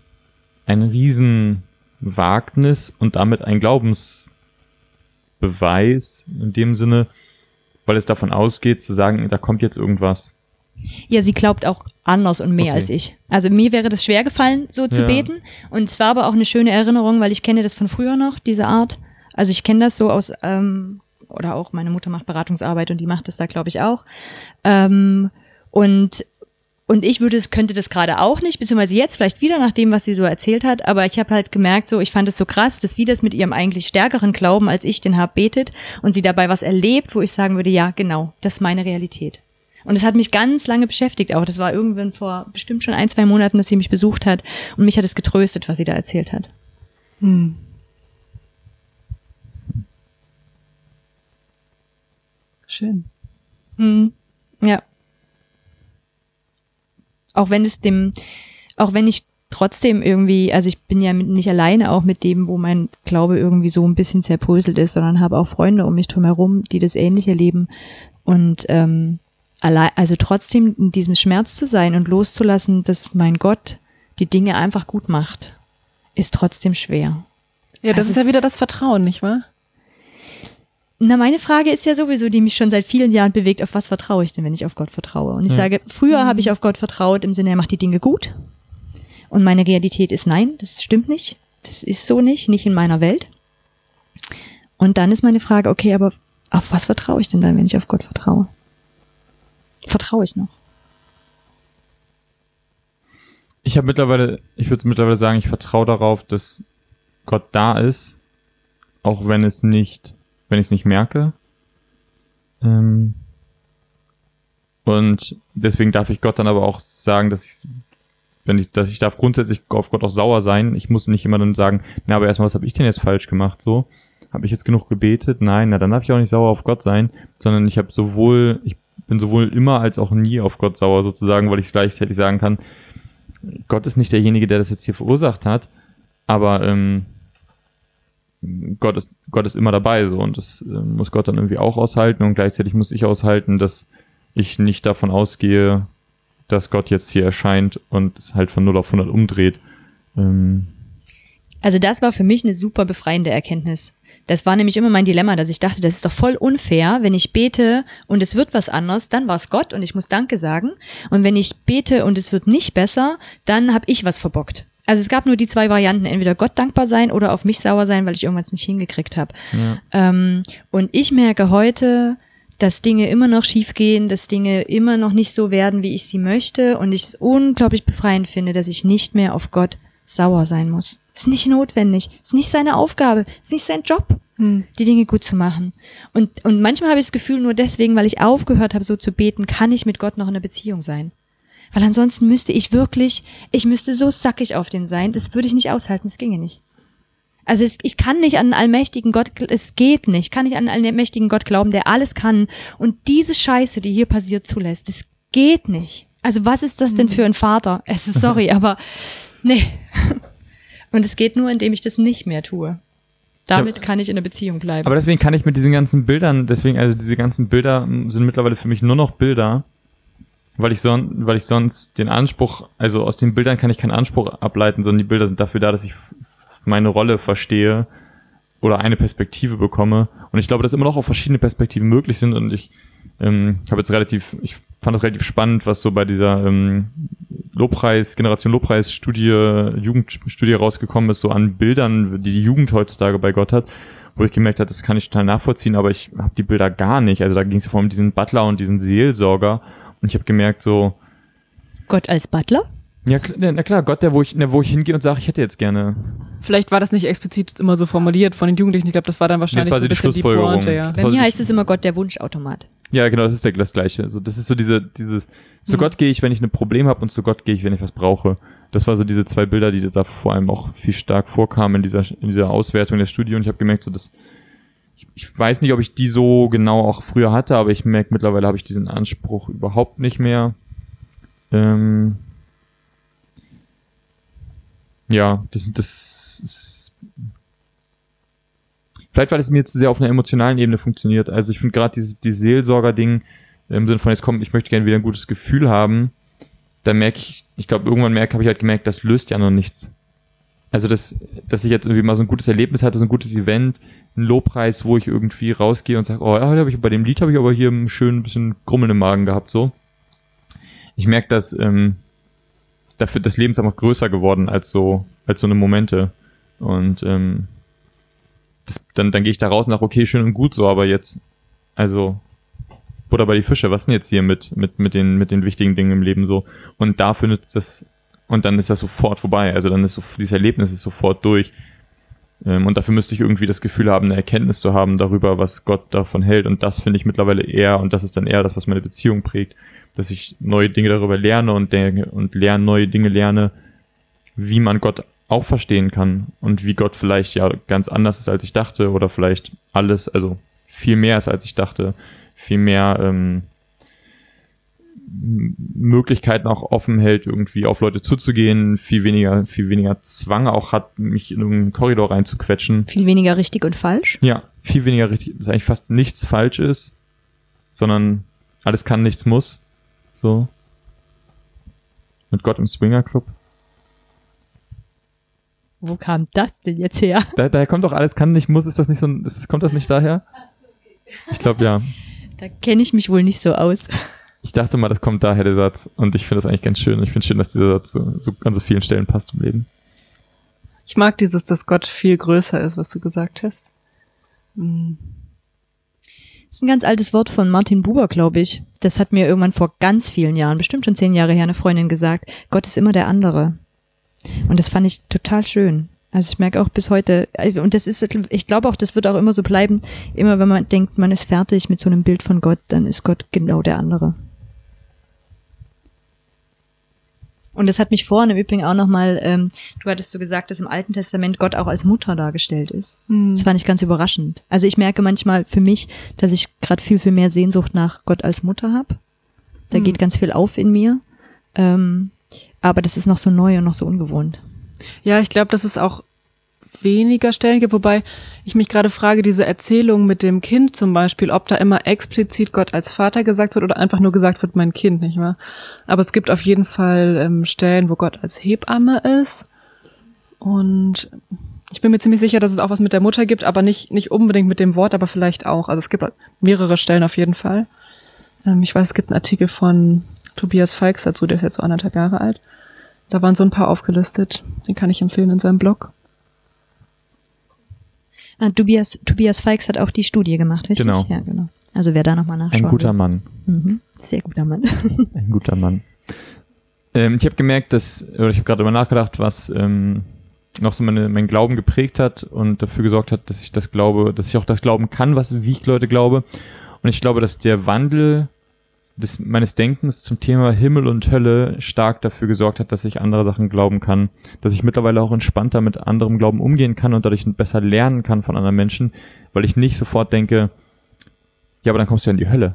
ein Riesenwagnis und damit ein Glaubensbeweis in dem Sinne, weil es davon ausgeht, zu sagen, da kommt jetzt irgendwas. Ja, sie glaubt auch anders und mehr okay. als ich. Also mir wäre das schwer gefallen, so zu ja. beten. Und es war aber auch eine schöne Erinnerung, weil ich kenne das von früher noch, diese Art. Also ich kenne das so aus ähm, oder auch meine Mutter macht Beratungsarbeit und die macht das da, glaube ich, auch. Ähm, und und ich würde, könnte das gerade auch nicht, beziehungsweise jetzt vielleicht wieder nach dem, was sie so erzählt hat. Aber ich habe halt gemerkt, so ich fand es so krass, dass sie das mit ihrem eigentlich stärkeren Glauben, als ich den habe, betet und sie dabei was erlebt, wo ich sagen würde, ja, genau, das ist meine Realität. Und es hat mich ganz lange beschäftigt auch. Das war irgendwann vor bestimmt schon ein, zwei Monaten, dass sie mich besucht hat. Und mich hat es getröstet, was sie da erzählt hat. Hm. Schön. Mhm. Ja. Auch wenn es dem, auch wenn ich trotzdem irgendwie, also ich bin ja nicht alleine auch mit dem, wo mein Glaube irgendwie so ein bisschen zerbröselt ist, sondern habe auch Freunde um mich drumherum, die das ähnlich erleben. Und ähm, allein, also trotzdem in diesem Schmerz zu sein und loszulassen, dass mein Gott die Dinge einfach gut macht, ist trotzdem schwer. Ja, das also ist ja wieder das Vertrauen, nicht wahr? Na, meine Frage ist ja sowieso, die mich schon seit vielen Jahren bewegt, auf was vertraue ich denn, wenn ich auf Gott vertraue? Und ich ja. sage, früher habe ich auf Gott vertraut im Sinne, er macht die Dinge gut. Und meine Realität ist nein, das stimmt nicht. Das ist so nicht, nicht in meiner Welt. Und dann ist meine Frage, okay, aber auf was vertraue ich denn dann, wenn ich auf Gott vertraue? Vertraue ich noch? Ich habe mittlerweile, ich würde mittlerweile sagen, ich vertraue darauf, dass Gott da ist, auch wenn es nicht wenn ich es nicht merke. Ähm, und deswegen darf ich Gott dann aber auch sagen, dass ich, wenn ich, dass ich darf grundsätzlich auf Gott auch sauer sein. Ich muss nicht immer dann sagen, na, aber erstmal, was habe ich denn jetzt falsch gemacht? So, habe ich jetzt genug gebetet? Nein, na, dann darf ich auch nicht sauer auf Gott sein, sondern ich habe sowohl, ich bin sowohl immer als auch nie auf Gott sauer sozusagen, weil ich gleichzeitig sagen kann, Gott ist nicht derjenige, der das jetzt hier verursacht hat, aber ähm, Gott ist, Gott ist immer dabei so und das äh, muss Gott dann irgendwie auch aushalten und gleichzeitig muss ich aushalten, dass ich nicht davon ausgehe, dass Gott jetzt hier erscheint und es halt von 0 auf 100 umdreht. Ähm, Also das war für mich eine super befreiende Erkenntnis. Das war nämlich immer mein Dilemma, dass ich dachte, das ist doch voll unfair, wenn ich bete und es wird was anderes, dann war es Gott und ich muss Danke sagen. Und wenn ich bete und es wird nicht besser, dann habe ich was verbockt. Also es gab nur die zwei Varianten, entweder Gott dankbar sein oder auf mich sauer sein, weil ich irgendwas nicht hingekriegt habe. ja. Ähm, und ich merke heute, dass Dinge immer noch schiefgehen, dass Dinge immer noch nicht so werden, wie ich sie möchte. Und ich es unglaublich befreiend finde, dass ich nicht mehr auf Gott sauer sein muss. Ist nicht notwendig. Ist nicht seine Aufgabe. Ist nicht sein Job, Hm. die Dinge gut zu machen. Und, und manchmal habe ich das Gefühl, nur deswegen, weil ich aufgehört habe, so zu beten, kann ich mit Gott noch in einer Beziehung sein. Weil ansonsten müsste ich wirklich, ich müsste so sackig auf den sein, das würde ich nicht aushalten, das ginge nicht. Also es, ich kann nicht an einen allmächtigen Gott, es geht nicht, ich kann nicht an einen allmächtigen Gott glauben, der alles kann und diese Scheiße, die hier passiert, zulässt. Das geht nicht. Also was ist das denn für ein Vater? Es ist sorry, [LAUGHS] aber nee. Und es geht nur, indem ich das nicht mehr tue. Damit kann ich in einer Beziehung bleiben. Aber deswegen kann ich mit diesen ganzen Bildern, deswegen, also diese ganzen Bilder sind mittlerweile für mich nur noch Bilder, weil ich, son weil ich sonst den Anspruch, also aus den Bildern kann ich keinen Anspruch ableiten, sondern die Bilder sind dafür da, dass ich meine Rolle verstehe oder eine Perspektive bekomme. Und ich glaube, dass immer noch auch verschiedene Perspektiven möglich sind und ich ähm, habe jetzt relativ, ich fand es relativ spannend, was so bei dieser ähm, Lobpreis, Generation Lobpreis Studie, Jugendstudie rausgekommen ist, so an Bildern, die die Jugend heutzutage bei Gott hat, wo ich gemerkt habe, das kann ich total nachvollziehen, aber ich habe die Bilder gar nicht. Also da ging es ja vor allem um diesen Butler und diesen Seelsorger und ich habe gemerkt so, Gott als Butler? ja kl- na klar, Gott, der wo ich, der, wo ich hingehe und sage, ich hätte jetzt gerne. Vielleicht war das nicht explizit immer so formuliert von den Jugendlichen. Ich glaube, das war dann wahrscheinlich war so ein die bisschen die Schlussfolgerung. Pointe, ja. Bei mir heißt es immer Gott der Wunschautomat. Ja, genau, das ist der, das Gleiche. So, das ist so diese, dieses, zu Mhm. Gott gehe ich, wenn ich ein Problem habe und zu Gott gehe ich, wenn ich was brauche. Das war so diese zwei Bilder, die da vor allem auch viel stark vorkamen in dieser, in dieser Auswertung der Studie und ich habe gemerkt, so dass ich, ich weiß nicht, ob ich die so genau auch früher hatte, aber ich merke mittlerweile habe ich diesen Anspruch überhaupt nicht mehr. Ähm, ja, das, das ist Vielleicht, weil es mir zu sehr auf einer emotionalen Ebene funktioniert. Also ich finde gerade dieses die Seelsorger-Ding im Sinne von jetzt komm, ich möchte gerne wieder ein gutes Gefühl haben. Da merke ich, ich glaube irgendwann merke, habe ich halt gemerkt, das löst ja noch nichts. Also dass, dass ich jetzt irgendwie mal so ein gutes Erlebnis hatte, so ein gutes Event, ein Lobpreis, wo ich irgendwie rausgehe und sage, oh ja, hab ich, bei dem Lied habe ich aber hier ein schön bisschen Grummeln im Magen gehabt, so. Ich merke, dass ähm, dafür das Leben ist einfach größer geworden als so als so eine Momente und ähm, das, dann, dann gehe ich da raus und sage, okay, schön und gut so, aber jetzt, also, Butter bei die Fische, was denn jetzt hier mit, mit, mit den, mit den wichtigen Dingen im Leben so? Und da findet das, und dann ist das sofort vorbei, also dann ist so, dieses Erlebnis ist sofort durch. Ähm, und dafür müsste ich irgendwie das Gefühl haben, eine Erkenntnis zu haben darüber, was Gott davon hält. Und das finde ich mittlerweile eher, und das ist dann eher das, was meine Beziehung prägt, dass ich neue Dinge darüber lerne und denke und lerne, neue Dinge lerne, wie man Gott auch verstehen kann und wie Gott vielleicht ja ganz anders ist, als ich dachte oder vielleicht alles, also viel mehr ist, als ich dachte, viel mehr ähm, Möglichkeiten auch offen hält, irgendwie auf Leute zuzugehen, viel weniger, viel weniger Zwang auch hat, mich in einen Korridor reinzuquetschen. Viel weniger richtig und falsch. Ja, viel weniger richtig, dass eigentlich fast nichts falsch ist, sondern alles kann, nichts muss. So. Mit Gott im Swinger Club. Wo kam das denn jetzt her? [LAUGHS] Da, daher kommt doch alles kann, nicht muss, ist das nicht so ein, ist, kommt das nicht daher? Ich glaube ja. Da kenne ich mich wohl nicht so aus. Ich dachte mal, das kommt daher, der Satz. Und ich finde das eigentlich ganz schön. Ich finde schön, dass dieser Satz so, so an so vielen Stellen passt im Leben. Ich mag dieses, dass Gott viel größer ist, was du gesagt hast. Hm. Das ist ein ganz altes Wort von Martin Buber, glaube ich. Das hat mir irgendwann vor ganz vielen Jahren, bestimmt schon zehn Jahre her, eine Freundin gesagt. Gott ist immer der andere. Und das fand ich total schön. Also ich merke auch bis heute, äh, und das ist, ich glaube auch, das wird auch immer so bleiben, immer wenn man denkt, man ist fertig mit so einem Bild von Gott, dann ist Gott genau der andere. Und das hat mich vorhin im Übrigen auch nochmal, ähm, du hattest so gesagt, dass im Alten Testament Gott auch als Mutter dargestellt ist. Hm. Das fand ich ganz überraschend. Also ich merke manchmal für mich, dass ich gerade viel, viel mehr Sehnsucht nach Gott als Mutter habe. Da Hm. geht ganz viel auf in mir. Ähm, aber das ist noch so neu und noch so ungewohnt. Ja, ich glaube, dass es auch weniger Stellen gibt, wobei ich mich gerade frage, diese Erzählung mit dem Kind zum Beispiel, ob da immer explizit Gott als Vater gesagt wird oder einfach nur gesagt wird, mein Kind, nicht wahr? Aber es gibt auf jeden Fall ähm, Stellen, wo Gott als Hebamme ist. Und ich bin mir ziemlich sicher, dass es auch was mit der Mutter gibt, aber nicht, nicht unbedingt mit dem Wort, aber vielleicht auch. Also es gibt mehrere Stellen auf jeden Fall. Ähm, ich weiß, es gibt einen Artikel von Tobias Falks dazu, der ist jetzt so anderthalb Jahre alt. Da waren so ein paar aufgelistet. Den kann ich empfehlen in seinem Blog. Ah, Tobias, Tobias Falks hat auch die Studie gemacht, richtig? Genau. Ja, genau. Also wer da nochmal nachschaut. Ein guter Mann. Mhm. Sehr guter Mann. [LAUGHS] Ein guter Mann. Ähm, ich habe gemerkt, dass, oder ich habe gerade darüber nachgedacht, was ähm, noch so meine, mein Glauben geprägt hat und dafür gesorgt hat, dass ich das glaube, dass ich auch das glauben kann, was wie ich Leute glaube. Und ich glaube, dass der Wandel des, meines Denkens zum Thema Himmel und Hölle stark dafür gesorgt hat, dass ich andere Sachen glauben kann, dass ich mittlerweile auch entspannter mit anderem Glauben umgehen kann und dadurch besser lernen kann von anderen Menschen, weil ich nicht sofort denke, ja, aber dann kommst du ja in die Hölle.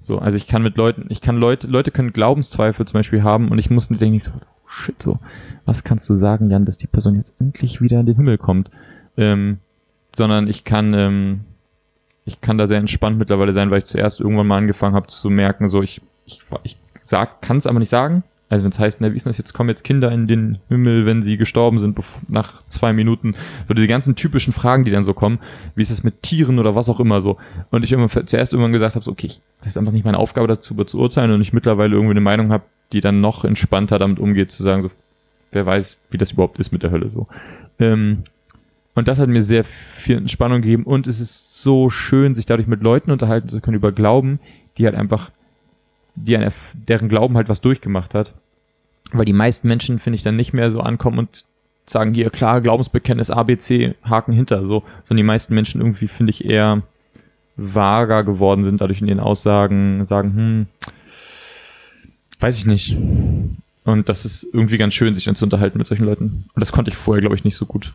So, also ich kann mit Leuten, ich kann Leute, Leute können Glaubenszweifel zum Beispiel haben und ich muss nicht denken, so, shit, so, was kannst du sagen, Jan, dass die Person jetzt endlich wieder in den Himmel kommt? Ähm, sondern ich kann, ähm, ich kann da sehr entspannt mittlerweile sein, weil ich zuerst irgendwann mal angefangen habe zu merken, so ich, ich, ich kann es aber nicht sagen. Also wenn es heißt, na, wie ist das, jetzt kommen jetzt Kinder in den Himmel, wenn sie gestorben sind, nach zwei Minuten. So diese ganzen typischen Fragen, die dann so kommen. Wie ist das mit Tieren oder was auch immer so. Und ich immer zuerst irgendwann gesagt habe, so, okay, das ist einfach nicht meine Aufgabe dazu zu urteilen und ich mittlerweile irgendwie eine Meinung habe, die dann noch entspannter damit umgeht, zu sagen, so, wer weiß, wie das überhaupt ist mit der Hölle so. Ähm, und das hat mir sehr viel Entspannung gegeben und es ist so schön, sich dadurch mit Leuten unterhalten zu können über Glauben, die halt einfach die eine, deren Glauben halt was durchgemacht hat. Weil die meisten Menschen, finde ich, dann nicht mehr so ankommen und sagen, hier, klar, Glaubensbekenntnis, ABC, Haken hinter, so. Sondern die meisten Menschen irgendwie, finde ich, eher vager geworden sind, dadurch in ihren Aussagen sagen, hm, weiß ich nicht. Und das ist irgendwie ganz schön, sich dann zu unterhalten mit solchen Leuten. Und das konnte ich vorher, glaube ich, nicht so gut.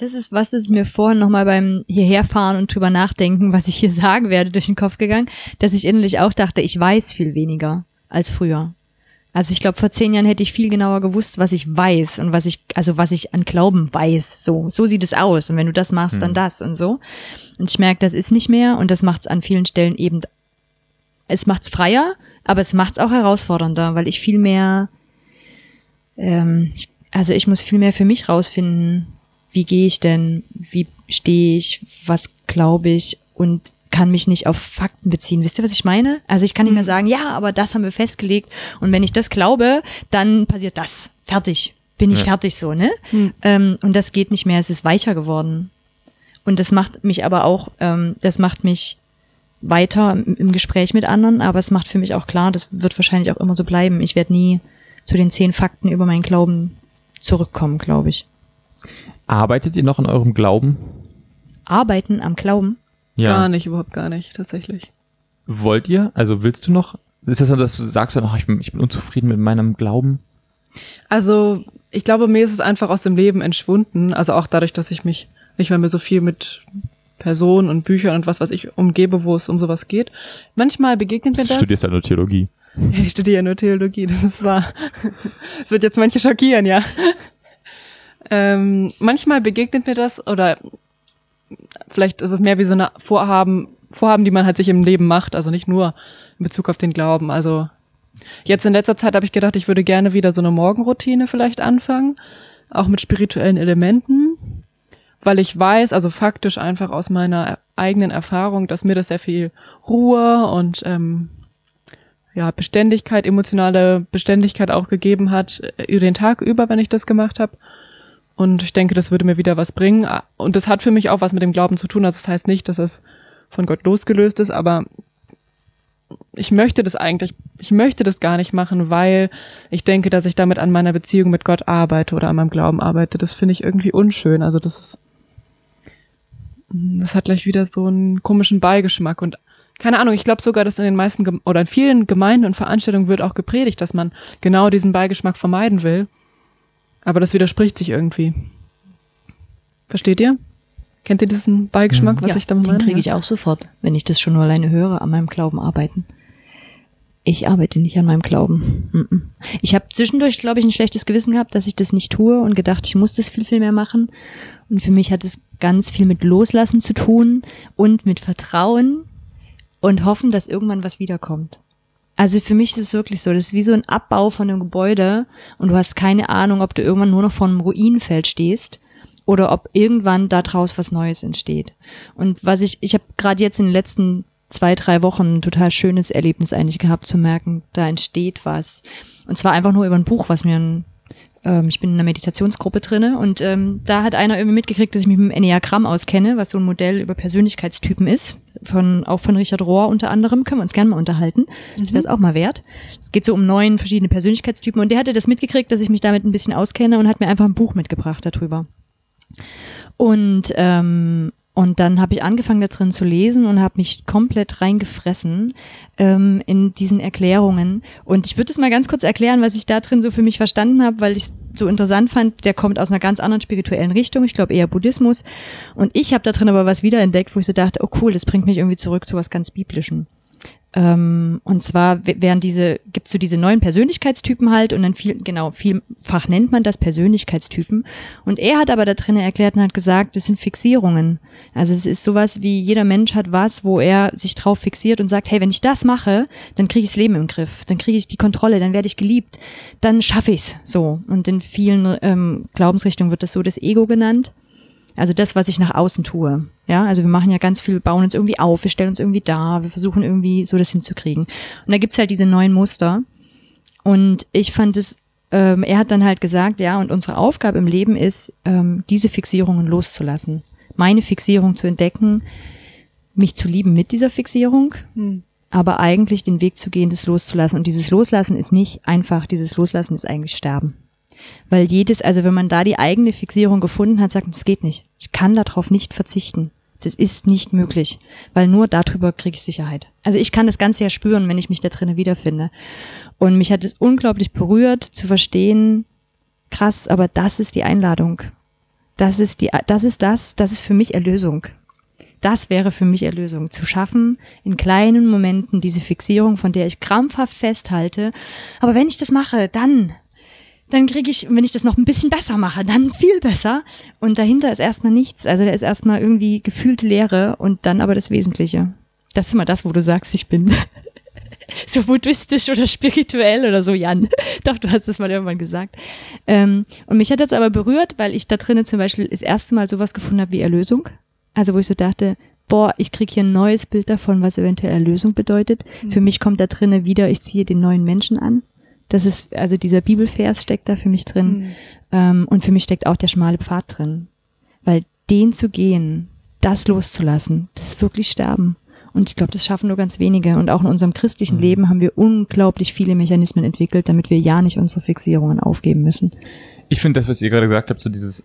Das ist, was ist mir vorhin nochmal beim hierherfahren und drüber nachdenken, was ich hier [LAUGHS] sagen werde, durch den Kopf gegangen, dass ich innerlich auch dachte, ich weiß viel weniger als früher. Also ich glaube, vor zehn Jahren hätte ich viel genauer gewusst, was ich weiß und was ich, also was ich an Glauben weiß. So, so sieht es aus. Und wenn du das machst, hm. dann das und so. Und ich merke, das ist nicht mehr und das macht es an vielen Stellen eben, es macht es freier, aber es macht es auch herausfordernder, weil ich viel mehr, ähm, also ich muss viel mehr für mich rausfinden, wie gehe ich denn, wie stehe ich, was glaube ich und kann mich nicht auf Fakten beziehen. Wisst ihr, was ich meine? Also ich kann nicht mehr mhm. sagen, ja, aber das haben wir festgelegt und wenn ich das glaube, dann passiert das. Fertig. Bin ich ja. fertig so, ne? Mhm. Ähm, und das geht nicht mehr, es ist weicher geworden. Und das macht mich aber auch, ähm, das macht mich weiter im, im Gespräch mit anderen, aber es macht für mich auch klar, das wird wahrscheinlich auch immer so bleiben. Ich werde nie zu den zehn Fakten über meinen Glauben zurückkommen, glaube ich. Arbeitet ihr noch an eurem Glauben? Arbeiten am Glauben? Ja. Gar nicht, überhaupt gar nicht, tatsächlich. Wollt ihr? Also willst du noch? Ist das so, dass du sagst, oh, ich, bin, ich bin unzufrieden mit meinem Glauben? Also, ich glaube, mir ist es einfach aus dem Leben entschwunden. Also auch dadurch, dass ich mich nicht mehr, mehr so viel mit Personen und Büchern und was was ich umgebe, wo es um sowas geht. Manchmal begegnet mir das. Du studierst ja nur Theologie. [LAUGHS] Ich studiere nur Theologie, das ist wahr. [LAUGHS] Es wird jetzt manche schockieren, ja. Ähm, manchmal begegnet mir das oder vielleicht ist es mehr wie so eine Vorhaben, Vorhaben, die man halt sich im Leben macht, also nicht nur in Bezug auf den Glauben. Also jetzt in letzter Zeit habe ich gedacht, ich würde gerne wieder so eine Morgenroutine vielleicht anfangen, auch mit spirituellen Elementen, weil ich weiß, also faktisch einfach aus meiner eigenen Erfahrung, dass mir das sehr viel Ruhe und ähm, ja, Beständigkeit, emotionale Beständigkeit auch gegeben hat äh, über den Tag über, wenn ich das gemacht habe. Und ich denke, das würde mir wieder was bringen. Und das hat für mich auch was mit dem Glauben zu tun. Also das heißt nicht, dass es von Gott losgelöst ist, aber ich möchte das eigentlich, ich möchte das gar nicht machen, weil ich denke, dass ich damit an meiner Beziehung mit Gott arbeite oder an meinem Glauben arbeite. Das finde ich irgendwie unschön. Also das ist, das hat gleich wieder so einen komischen Beigeschmack und keine Ahnung, ich glaube sogar, dass in den meisten oder in vielen Gemeinden und Veranstaltungen wird auch gepredigt, dass man genau diesen Beigeschmack vermeiden will. Aber das widerspricht sich irgendwie. Versteht ihr? Kennt ihr diesen Beigeschmack, mhm. was ja, ich damit meine? Den kriege ich auch sofort, wenn ich das schon nur alleine höre, an meinem Glauben arbeiten. Ich arbeite nicht an meinem Glauben. Ich habe zwischendurch, glaube ich, ein schlechtes Gewissen gehabt, dass ich das nicht tue und gedacht, ich muss das viel, viel mehr machen. Und für mich hat es ganz viel mit Loslassen zu tun und mit Vertrauen und hoffen, dass irgendwann was wiederkommt. Also für mich ist es wirklich so, das ist wie so ein Abbau von einem Gebäude und du hast keine Ahnung, ob du irgendwann nur noch vor einem Ruinenfeld stehst oder ob irgendwann da draus was Neues entsteht. Und was ich, ich habe gerade jetzt in den letzten zwei, drei Wochen ein total schönes Erlebnis eigentlich gehabt, zu merken, da entsteht was. Und zwar einfach nur über ein Buch, was mir ein ähm, ich bin in einer Meditationsgruppe drinne und ähm, da hat einer irgendwie mitgekriegt, dass ich mich mit dem Enneagramm auskenne, was so ein Modell über Persönlichkeitstypen ist, von auch von Richard Rohr unter anderem, können wir uns gerne mal unterhalten. Das wäre es mhm. auch mal wert. Es geht so um neun verschiedene Persönlichkeitstypen und der hatte das mitgekriegt, dass ich mich damit ein bisschen auskenne und hat mir einfach ein Buch mitgebracht darüber. Und ähm, und dann habe ich angefangen da drin zu lesen und habe mich komplett reingefressen ähm, in diesen Erklärungen. Und ich würde es mal ganz kurz erklären, was ich da drin so für mich verstanden habe, weil ich es so interessant fand. Der kommt aus einer ganz anderen spirituellen Richtung, ich glaube eher Buddhismus. Und ich habe da drin aber was wiederentdeckt, wo ich so dachte, oh cool, das bringt mich irgendwie zurück zu was ganz Biblischem. Ähm, und zwar wären diese, gibt's so diese neuen Persönlichkeitstypen halt und dann viel, genau, vielfach nennt man das Persönlichkeitstypen. Und er hat aber da drinnen erklärt und hat gesagt, das sind Fixierungen. Also es ist sowas wie jeder Mensch hat was, wo er sich drauf fixiert und sagt, hey, wenn ich das mache, dann kriege ich das Leben im Griff, dann kriege ich die Kontrolle, dann werde ich geliebt, dann schaffe ich's so. Und in vielen ähm, Glaubensrichtungen wird das so das Ego genannt. Also das, was ich nach außen tue. Ja, also wir machen ja ganz viel, bauen uns irgendwie auf, wir stellen uns irgendwie da, wir versuchen irgendwie so das hinzukriegen. Und da gibt's halt diese neuen Muster. Und ich fand es, ähm, er hat dann halt gesagt, ja, und unsere Aufgabe im Leben ist, ähm, diese Fixierungen loszulassen. Meine Fixierung zu entdecken, mich zu lieben mit dieser Fixierung, hm. aber eigentlich den Weg zu gehen, das loszulassen. Und dieses Loslassen ist nicht einfach, dieses Loslassen ist eigentlich Sterben. Weil jedes, also wenn man da die eigene Fixierung gefunden hat, sagt man, es geht nicht. Ich kann darauf nicht verzichten. Das ist nicht möglich, weil nur darüber kriege ich Sicherheit. Also ich kann das Ganze ja spüren, wenn ich mich da drinnen wiederfinde. Und mich hat es unglaublich berührt zu verstehen, krass, aber das ist die Einladung. Das ist die, das ist das, das ist für mich Erlösung. Das wäre für mich Erlösung. Zu schaffen, in kleinen Momenten diese Fixierung, von der ich krampfhaft festhalte. Aber wenn ich das mache, dann, dann kriege ich, wenn ich das noch ein bisschen besser mache, dann viel besser. Und dahinter ist erstmal nichts. Also da ist erstmal irgendwie gefühlt Leere und dann aber das Wesentliche. Das ist immer das, wo du sagst, ich bin [LAUGHS] so buddhistisch oder spirituell oder so, Jan. [LAUGHS] Doch, du hast es mal irgendwann gesagt. Ähm, und mich hat das aber berührt, weil ich da drinnen zum Beispiel das erste Mal sowas gefunden habe wie Erlösung. Also wo ich so dachte, boah, ich kriege hier ein neues Bild davon, was eventuell Erlösung bedeutet. Mhm. Für mich kommt da drinnen wieder, ich ziehe den neuen Menschen an. Das ist, also dieser Bibelvers steckt da für mich drin. Mhm. Ähm, und für mich steckt auch der schmale Pfad drin. Weil den zu gehen, das loszulassen, das ist wirklich Sterben. Und ich glaube, das schaffen nur ganz wenige. Und auch in unserem christlichen mhm. Leben haben wir unglaublich viele Mechanismen entwickelt, damit wir ja nicht unsere Fixierungen aufgeben müssen. Ich finde das, was ihr gerade gesagt habt, so dieses,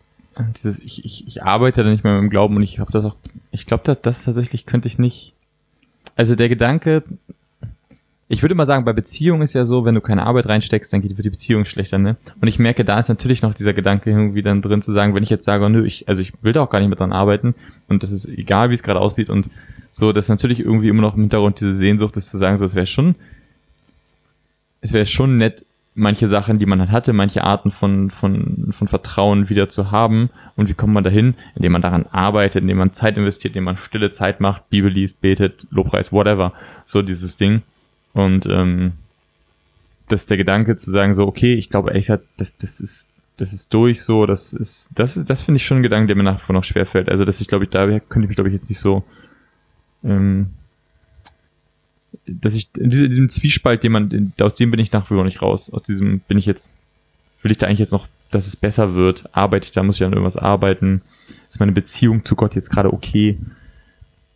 dieses, ich, ich, ich arbeite da nicht mehr mit dem Glauben und ich habe das auch, ich glaube, das, das tatsächlich könnte ich nicht. Also der Gedanke, ich würde mal sagen, bei Beziehungen ist ja so, wenn du keine Arbeit reinsteckst, dann geht die Beziehung schlechter, ne? Und ich merke, da ist natürlich noch dieser Gedanke irgendwie dann drin zu sagen, wenn ich jetzt sage, nö, ich, also ich will da auch gar nicht mehr dran arbeiten und das ist egal, wie es gerade aussieht und so, dass natürlich irgendwie immer noch im Hintergrund diese Sehnsucht ist zu sagen, so, es wäre schon, es wäre schon nett, manche Sachen, die man halt hatte, manche Arten von, von, von Vertrauen wieder zu haben. Und wie kommt man dahin? Indem man daran arbeitet, indem man Zeit investiert, indem man stille Zeit macht, Bibel liest, betet, Lobpreis, whatever. So dieses Ding. Und ähm, das ist der Gedanke zu sagen, so, okay, ich glaube echt, das, das ist, das ist durch so, das ist, das ist, das finde ich schon ein Gedanke, der mir nach wie vor noch schwerfällt. Also, dass ich glaube ich, da könnte ich mich, glaube ich, jetzt nicht so, ähm, dass ich in diesem Zwiespalt, den man, aus dem bin ich nach wie vor nicht raus. Aus diesem bin ich jetzt, will ich da eigentlich jetzt noch, dass es besser wird? Arbeite ich da, muss ich an irgendwas arbeiten? Ist meine Beziehung zu Gott jetzt gerade okay?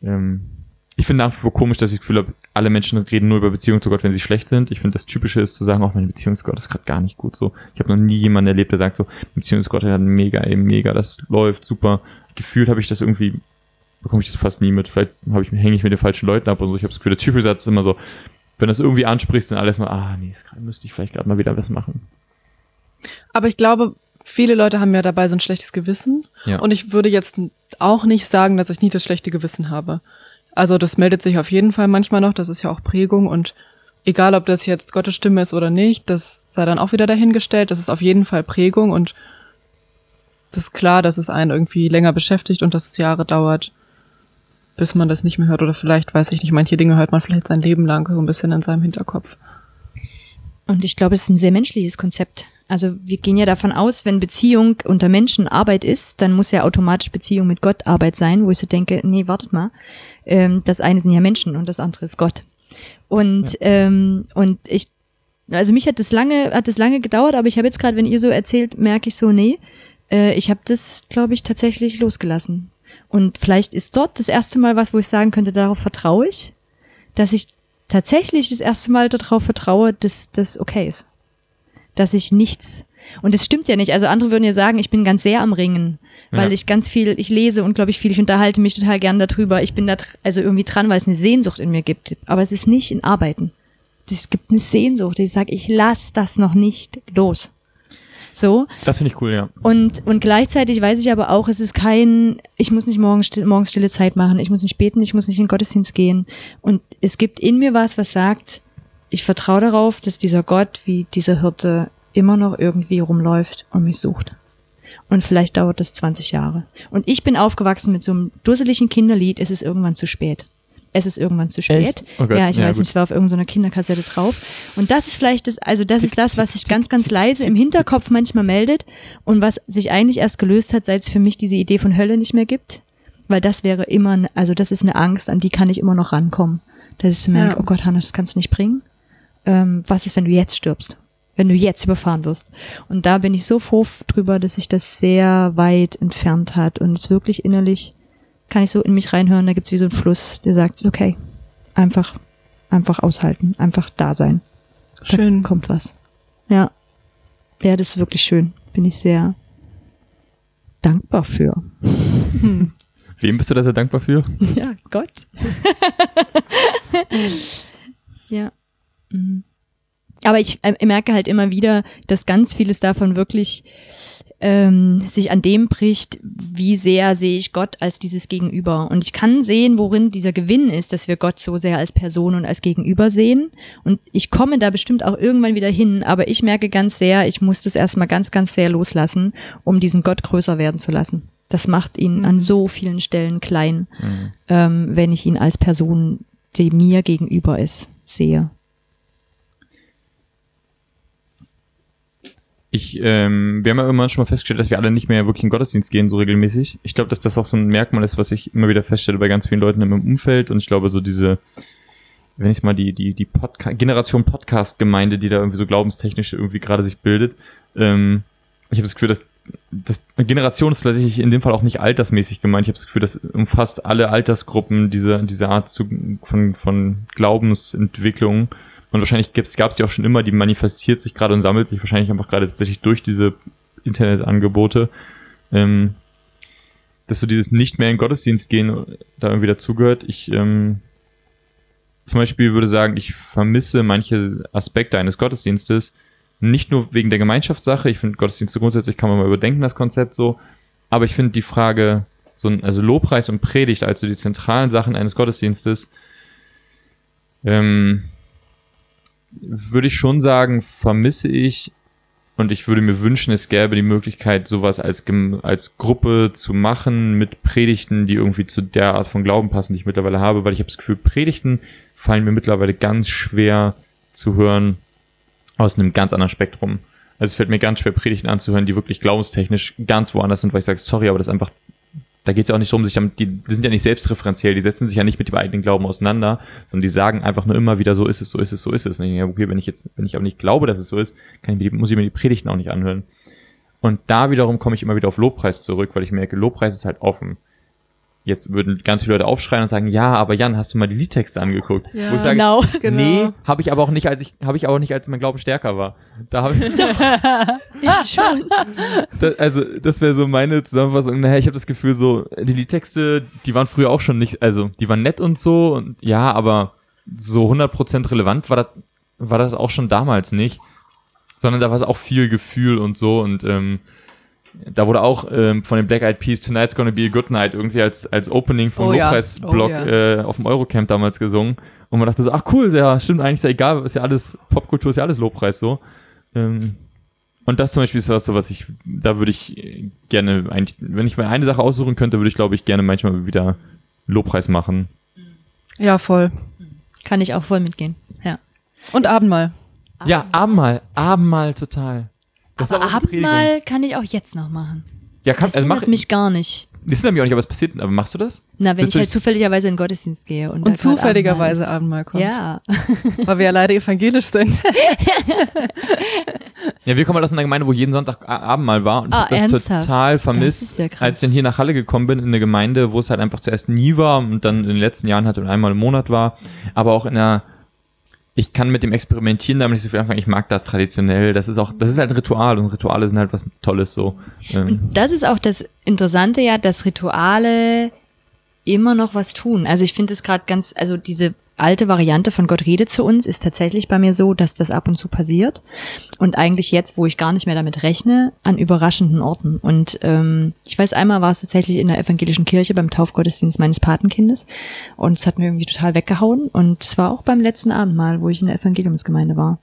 Ähm, ich finde nach wie vor komisch, dass ich das Gefühl habe, alle Menschen reden nur über Beziehungen zu Gott, wenn sie schlecht sind. Ich finde, das Typische ist zu sagen, auch meine Beziehung zu Gott ist gerade gar nicht gut so. Ich habe noch nie jemanden erlebt, der sagt so, Beziehung zu Gott hat mega, ey, mega, das läuft super. Gefühlt habe ich das irgendwie, bekomme ich das fast nie mit. Vielleicht habe ich, hänge ich mit den falschen Leuten ab und so. Ich habe das Gefühl, der typische Satz ist immer so, wenn du das irgendwie ansprichst, dann alles mal, ah, nee, grad, müsste ich vielleicht gerade mal wieder was machen. Aber ich glaube, viele Leute haben ja dabei so ein schlechtes Gewissen. Ja. Und ich würde jetzt auch nicht sagen, dass ich nie das schlechte Gewissen habe. Also das meldet sich auf jeden Fall manchmal noch, das ist ja auch Prägung und egal ob das jetzt Gottes Stimme ist oder nicht, das sei dann auch wieder dahingestellt, das ist auf jeden Fall Prägung und das ist klar, dass es einen irgendwie länger beschäftigt und dass es Jahre dauert, bis man das nicht mehr hört. Oder vielleicht, weiß ich nicht, manche Dinge hört man vielleicht sein Leben lang so ein bisschen in seinem Hinterkopf. Und ich glaube, es ist ein sehr menschliches Konzept. Also wir gehen ja davon aus, wenn Beziehung unter Menschen Arbeit ist, dann muss ja automatisch Beziehung mit Gott Arbeit sein, wo ich so denke, nee, wartet mal, ähm, das eine sind ja Menschen und das andere ist Gott. Und, ja. ähm, und ich, also mich hat das lange, hat das lange gedauert, aber ich habe jetzt gerade, wenn ihr so erzählt, merke ich so, nee, äh, ich habe das, glaube ich, tatsächlich losgelassen. Und vielleicht ist dort das erste Mal was, wo ich sagen könnte, darauf vertraue ich, dass ich tatsächlich das erste Mal darauf vertraue, dass das okay ist dass ich nichts und es stimmt ja nicht. Also andere würden ja sagen, ich bin ganz sehr am Ringen, weil ja. ich ganz viel, ich lese unglaublich viel, ich unterhalte mich total gern darüber. Ich bin da also irgendwie dran, weil es eine Sehnsucht in mir gibt. Aber es ist nicht in Arbeiten. Es gibt eine Sehnsucht, ich sage, ich lass das noch nicht los. So. Das finde ich cool, ja. Und, und gleichzeitig weiß ich aber auch, es ist kein, ich muss nicht morgens, morgens stille Zeit machen, ich muss nicht beten, ich muss nicht in den Gottesdienst gehen. Und es gibt in mir was, was sagt, ich vertraue darauf, dass dieser Gott wie dieser Hirte immer noch irgendwie rumläuft und mich sucht. Und vielleicht dauert das 20 Jahre. Und ich bin aufgewachsen mit so einem dusseligen Kinderlied, es ist irgendwann zu spät. Es ist irgendwann zu spät. Oh ja, ich ja, weiß gut. nicht, es war auf irgendeiner Kinderkassette drauf. Und das ist vielleicht das, also das ist das, was sich ganz, ganz leise im Hinterkopf manchmal meldet und was sich eigentlich erst gelöst hat, seit es für mich diese Idee von Hölle nicht mehr gibt. Weil das wäre immer, also das ist eine Angst, an die kann ich immer noch rankommen. Dass ich so merke, ja. oh Gott, Hannah, das kannst du nicht bringen ähm, was ist, wenn du jetzt stirbst? Wenn du jetzt überfahren wirst. Und da bin ich so froh drüber, dass sich das sehr weit entfernt hat und es wirklich innerlich kann ich so in mich reinhören, da gibt es wie so einen Fluss, der sagt, okay, einfach, einfach aushalten, einfach da sein. Schön. Da kommt was. Ja. Ja, das ist wirklich schön. Bin ich sehr dankbar für. Hm. Wem bist du da sehr dankbar für? [LAUGHS] Ja, Gott. [LAUGHS] ja. Mhm. Aber ich äh, merke halt immer wieder, dass ganz vieles davon wirklich ähm, sich an dem bricht, wie sehr sehe ich Gott als dieses Gegenüber. Und ich kann sehen, worin dieser Gewinn ist, dass wir Gott so sehr als Person und als Gegenüber sehen. Und ich komme da bestimmt auch irgendwann wieder hin, aber ich merke ganz sehr, ich muss das erstmal ganz, ganz sehr loslassen, um diesen Gott größer werden zu lassen. Das macht ihn mhm. an so vielen Stellen klein, mhm. ähm, wenn ich ihn als Person, die mir gegenüber ist, sehe. Ich, ähm, wir haben ja irgendwann schon mal festgestellt, dass wir alle nicht mehr wirklich in Gottesdienst gehen, so regelmäßig. Ich glaube, dass das auch so ein Merkmal ist, was ich immer wieder feststelle bei ganz vielen Leuten in meinem Umfeld. Und ich glaube, so diese, wenn ich mal die, die, die Podca Generation Podcast-Gemeinde, die da irgendwie so glaubenstechnisch irgendwie gerade sich bildet, ähm, ich habe das Gefühl, dass das Generation ist tatsächlich in dem Fall auch nicht altersmäßig gemeint. Ich habe das Gefühl, dass umfasst alle Altersgruppen diese, diese Art zu, von, von Glaubensentwicklung und wahrscheinlich gab es die auch schon immer, die manifestiert sich gerade und sammelt sich wahrscheinlich einfach gerade tatsächlich durch diese Internetangebote. Ähm, dass so dieses nicht mehr in Gottesdienst gehen da irgendwie dazugehört. Ich ähm, zum Beispiel würde sagen, ich vermisse manche Aspekte eines Gottesdienstes, nicht nur wegen der Gemeinschaftssache, ich finde Gottesdienste grundsätzlich kann man mal überdenken, das Konzept so, aber ich finde die Frage, so ein, also Lobpreis und Predigt, also die zentralen Sachen eines Gottesdienstes, ähm, würde ich schon sagen, vermisse ich und ich würde mir wünschen, es gäbe die Möglichkeit, sowas als, als Gruppe zu machen mit Predigten, die irgendwie zu der Art von Glauben passen, die ich mittlerweile habe, weil ich habe das Gefühl, Predigten fallen mir mittlerweile ganz schwer zu hören aus einem ganz anderen Spektrum. Also es fällt mir ganz schwer, Predigten anzuhören, die wirklich glaubenstechnisch ganz woanders sind, weil ich sage, sorry, aber das ist einfach da geht es ja auch nicht darum, sich die, die sind ja nicht selbstreferenziell, die setzen sich ja nicht mit dem eigenen Glauben auseinander, sondern die sagen einfach nur immer wieder, so ist es, so ist es, so ist es. Und ich denke, okay, wenn ich jetzt, wenn ich aber nicht glaube, dass es so ist, kann ich mir die, muss ich mir die Predigten auch nicht anhören. Und da wiederum komme ich immer wieder auf Lobpreis zurück, weil ich merke, Lobpreis ist halt offen. Jetzt würden ganz viele Leute aufschreien und sagen, ja, aber Jan, hast du mal die Liedtexte angeguckt? Ja, Wo ich sage, genau. nee, habe ich aber auch nicht, als ich, habe ich aber nicht, als mein Glauben stärker war. Da habe ich, [LAUGHS] ich schon. Das, also das wäre so meine Zusammenfassung. Naja, ich habe das Gefühl, so die Liedtexte, die waren früher auch schon nicht, also die waren nett und so und ja, aber so 100% relevant war das, war das auch schon damals nicht, sondern da war es auch viel Gefühl und so und ähm, da wurde auch ähm, von den Black Eyed Peas Tonight's Gonna Be a Good Night irgendwie als, als Opening vom oh, Lobpreis-Blog ja. oh, ja. äh, auf dem Eurocamp damals gesungen. Und man dachte so, ach cool, ja, stimmt, eigentlich ist ja egal, ist ja alles, Popkultur ist ja alles Lobpreis so. Ähm, und das zum Beispiel ist was, so was ich, da würde ich gerne eigentlich, wenn ich mir eine Sache aussuchen könnte, würde ich glaube ich gerne manchmal wieder Lobpreis machen. Ja, voll. Kann ich auch voll mitgehen. Ja. Und Abendmahl. Ja, Abendmahl, Abendmahl total. Das aber. Abendmahl kann ich auch jetzt noch machen. Ja, kann, Das also mach, mich gar nicht. das hindert mich auch nicht, aber es passiert, aber machst du das? Na, wenn Sitzt ich du halt zufälligerweise in den Gottesdienst gehe. Und, Und zufälligerweise Abendmahl Abendmahl kommt. Ja. [LAUGHS] Weil wir ja leider evangelisch sind. [LAUGHS] Ja, wir kommen halt aus einer Gemeinde, wo jeden Sonntag Abendmahl war und ich Ah, hab das ernsthaft? total Das vermisst, ist ja krass. als ich dann hier nach Halle gekommen bin, in eine Gemeinde, wo es halt einfach zuerst nie war und dann in den letzten Jahren halt einmal im Monat war, aber auch in einer ich kann mit dem Experimentieren damit nicht so viel anfangen. Ich mag das traditionell. Das ist auch, das ist halt Ritual und Rituale sind halt was Tolles so. Ähm, Das ist auch das Interessante ja, dass Rituale immer noch was tun. Also ich finde es gerade ganz, also diese alte Variante von Gott redet zu uns ist tatsächlich bei mir so, dass das ab und zu passiert. Und eigentlich jetzt, wo ich gar nicht mehr damit rechne, an überraschenden Orten. Und ähm, ich weiß, einmal war es tatsächlich in der evangelischen Kirche beim Taufgottesdienst meines Patenkindes. Und es hat mir irgendwie total weggehauen. Und es war auch beim letzten Abendmahl, wo ich in der Evangeliumsgemeinde war.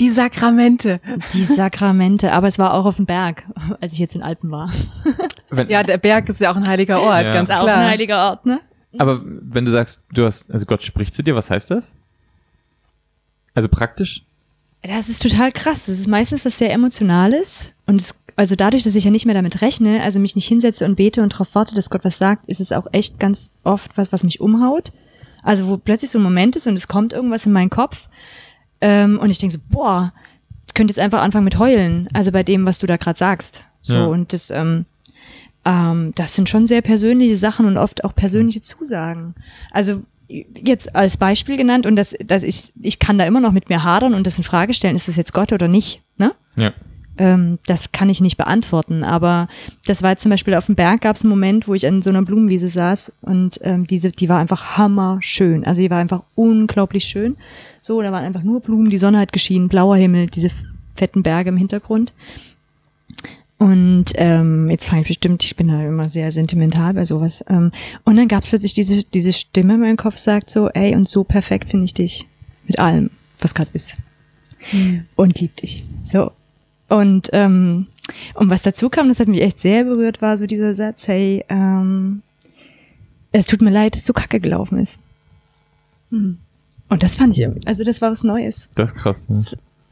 Die Sakramente. Die Sakramente, aber es war auch auf dem Berg, als ich jetzt in Alpen war. wenn, Ja, der Berg ist ja auch ein heiliger Ort, Ja. ganz Ist auch klar. ein heiliger Ort, ne? Aber wenn du sagst, du hast, also Gott spricht zu dir, was heißt das? Also praktisch? Das ist total krass. Das ist meistens was sehr Emotionales. Und es, also dadurch, dass ich ja nicht mehr damit rechne, also mich nicht hinsetze und bete und darauf warte, dass Gott was sagt, ist es auch echt ganz oft was, was mich umhaut. Also wo plötzlich so ein Moment ist und es kommt irgendwas in meinen Kopf. Ähm, und ich denke so, boah, ich könnte jetzt einfach anfangen mit heulen. Also bei dem, was du da gerade sagst. So, Ja. und das, ähm, ähm, das sind schon sehr persönliche Sachen und oft auch persönliche Zusagen. Also jetzt als Beispiel genannt und das, das ich, ich kann da immer noch mit mir hadern und das in Frage stellen, ist das jetzt Gott oder nicht, ne? Ja. Ähm, das kann ich nicht beantworten, aber das war jetzt zum Beispiel auf dem Berg gab es einen Moment, wo ich an so einer Blumenwiese saß und ähm, diese, die war einfach hammerschön. Also die war einfach unglaublich schön. So, da waren einfach nur Blumen, die Sonne hat geschienen, blauer Himmel, diese fetten Berge im Hintergrund. Und ähm, jetzt fange ich bestimmt, ich bin da immer sehr sentimental bei sowas. Ähm, und dann gab es plötzlich diese, diese Stimme in meinem Kopf, sagt so, ey, und so perfekt finde ich dich. Mit allem, was gerade ist. Und lieb dich. So. Und, ähm, und was dazu kam, das hat mich echt sehr berührt, war so dieser Satz, hey, ähm, es tut mir leid, dass so kacke gelaufen ist. Und das fand ich, irgendwie- also das war was Neues. Das ist krass. Ne?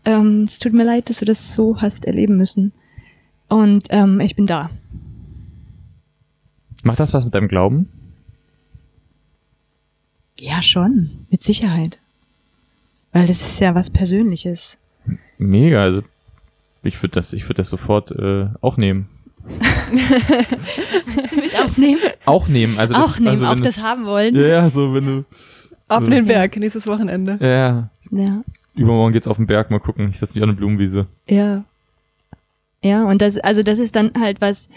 Ähm, es tut mir leid, dass du das so hast erleben müssen. Und ähm, ich bin da. Macht das was mit deinem Glauben? Ja, schon. Mit Sicherheit. Weil das ist ja was Persönliches. Mega, also ich würde das, ich würde das sofort äh, auch nehmen. mit aufnehmen? Auch nehmen, also das, auch nehmen, also auch das haben wollen. Du, ja, so wenn du, Auf So. den Berg, nächstes Wochenende. ja, ja, Ja. übermorgen geht's auf den Berg, mal gucken. Ich setze mich auf eine Blumenwiese. Ja. Ja, und das, also das ist dann halt was,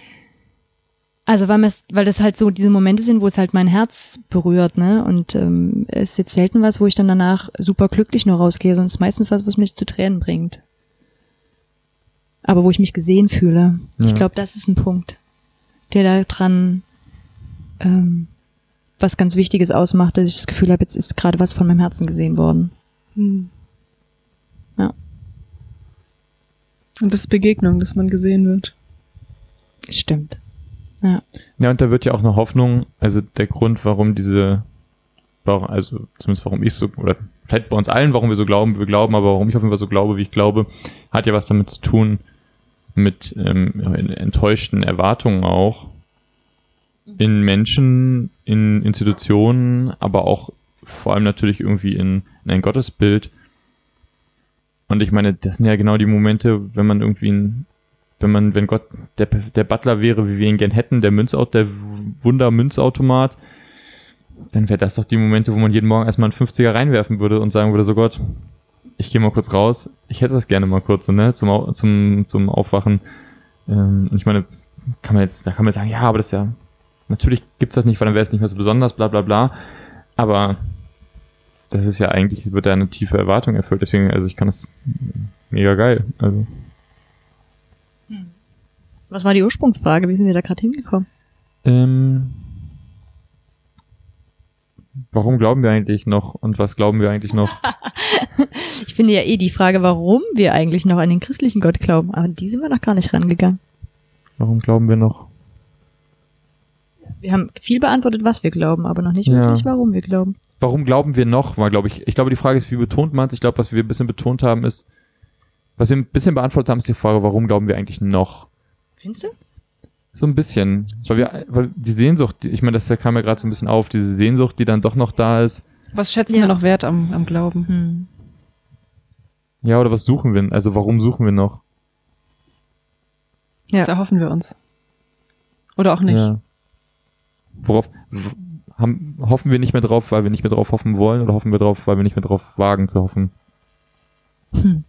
also weil, weil das halt so diese Momente sind, wo es halt mein Herz berührt, ne? Und ähm, es ist jetzt selten was, wo ich dann danach super glücklich nur rausgehe, sonst meistens was, was mich zu Tränen bringt. Aber wo ich mich gesehen fühle. Ich Ja. glaube, das ist ein Punkt, der da dran ähm, was ganz Wichtiges ausmacht, dass ich das Gefühl habe, jetzt ist gerade was von meinem Herzen gesehen worden. Hm. Ja. Und das ist Begegnung, dass man gesehen wird. Stimmt. Ja. Ja, und da wird ja auch eine Hoffnung, also der Grund, warum diese, also zumindest warum ich so, oder vielleicht bei uns allen, warum wir so glauben, wie wir glauben, aber warum ich auf jeden Fall so glaube, wie ich glaube, hat ja was damit zu tun, mit ähm, enttäuschten Erwartungen auch in Menschen, in Institutionen, aber auch vor allem natürlich irgendwie in, in ein Gottesbild. Und ich meine, das sind ja genau die Momente, wenn man irgendwie ein, wenn man, wenn Gott der, der Butler wäre, wie wir ihn gern hätten, der Münzaut, der Wunder-Münzautomat, dann wäre das doch die Momente, wo man jeden Morgen erstmal einen 50er reinwerfen würde und sagen würde, so Gott, ich gehe mal kurz raus, ich hätte das gerne mal kurz, ne, zum, zum, zum Aufwachen. Ähm, und ich meine, kann man jetzt, da kann man sagen, ja, aber das ist ja, natürlich gibt's das nicht, weil dann wäre es nicht mehr so besonders, bla bla bla. Aber das ist ja eigentlich, wird da eine tiefe Erwartung erfüllt, deswegen, also ich kann das mega geil. Also. Was war die Ursprungsfrage? Wie sind wir da gerade hingekommen? Ähm, warum glauben wir eigentlich noch und was glauben wir eigentlich noch? [LAUGHS] Ich finde ja eh die Frage, warum wir eigentlich noch an den christlichen Gott glauben, aber die sind wir noch gar nicht rangegangen. Warum glauben wir noch? Wir haben viel beantwortet, was wir glauben, aber noch nicht Ja. wirklich, warum wir glauben. Warum glauben wir noch? War, glaube ich. Ich glaube, die Frage ist, wie betont man es? Ich glaube, was wir ein bisschen betont haben, ist, was wir ein bisschen beantwortet haben, ist die Frage, warum glauben wir eigentlich noch? Findest du? So ein bisschen. Weil wir, weil die Sehnsucht, ich meine, das kam ja gerade so ein bisschen auf, diese Sehnsucht, die dann doch noch da ist. Was schätzen Ja. wir noch wert am, am Glauben? Hm. Ja, oder was suchen wir? Also warum suchen wir noch? Ja. Das erhoffen wir uns. Oder auch nicht. Ja. Worauf haben, hoffen wir nicht mehr drauf, weil wir nicht mehr drauf hoffen wollen, oder hoffen wir drauf, weil wir nicht mehr drauf wagen zu hoffen? Hm.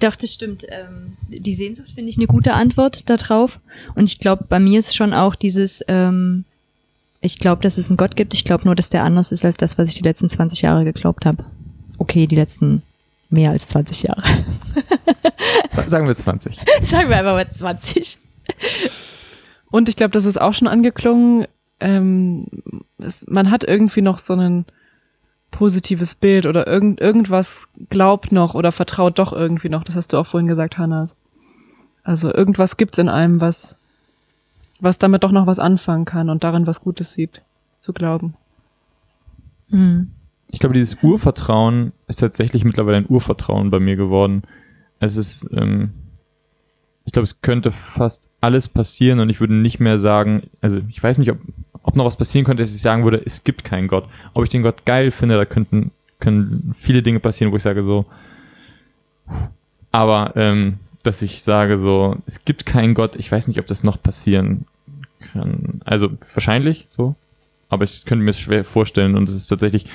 Doch, das stimmt. Ähm, die Sehnsucht finde ich eine gute Antwort darauf. Und ich glaube, bei mir ist schon auch dieses, ähm, ich glaube, dass es einen Gott gibt. Ich glaube nur, dass der anders ist als das, was ich die letzten 20 Jahre geglaubt habe. Okay, die letzten mehr als 20 Jahre. [LAUGHS] Sa- Sagen wir 20. [LAUGHS] Sagen wir einfach mal 20. Und ich glaube, das ist auch schon angeklungen. Ähm, es, man hat irgendwie noch so ein positives Bild oder irgend, irgendwas glaubt noch oder vertraut doch irgendwie noch. Das hast du auch vorhin gesagt, Hannas. Also irgendwas gibt's in einem, was, was damit doch noch was anfangen kann und darin was Gutes sieht, zu glauben. Hm. Ich glaube, dieses Urvertrauen ist tatsächlich mittlerweile ein Urvertrauen bei mir geworden. Es ist, ähm, ich glaube, es könnte fast alles passieren und ich würde nicht mehr sagen, also ich weiß nicht, ob, ob noch was passieren könnte, dass ich sagen würde, es gibt keinen Gott. Ob ich den Gott geil finde, da könnten, können viele Dinge passieren, wo ich sage so, aber ähm, dass ich sage so, es gibt keinen Gott, ich weiß nicht, ob das noch passieren kann. Also wahrscheinlich so, aber ich könnte mir es schwer vorstellen und es ist tatsächlich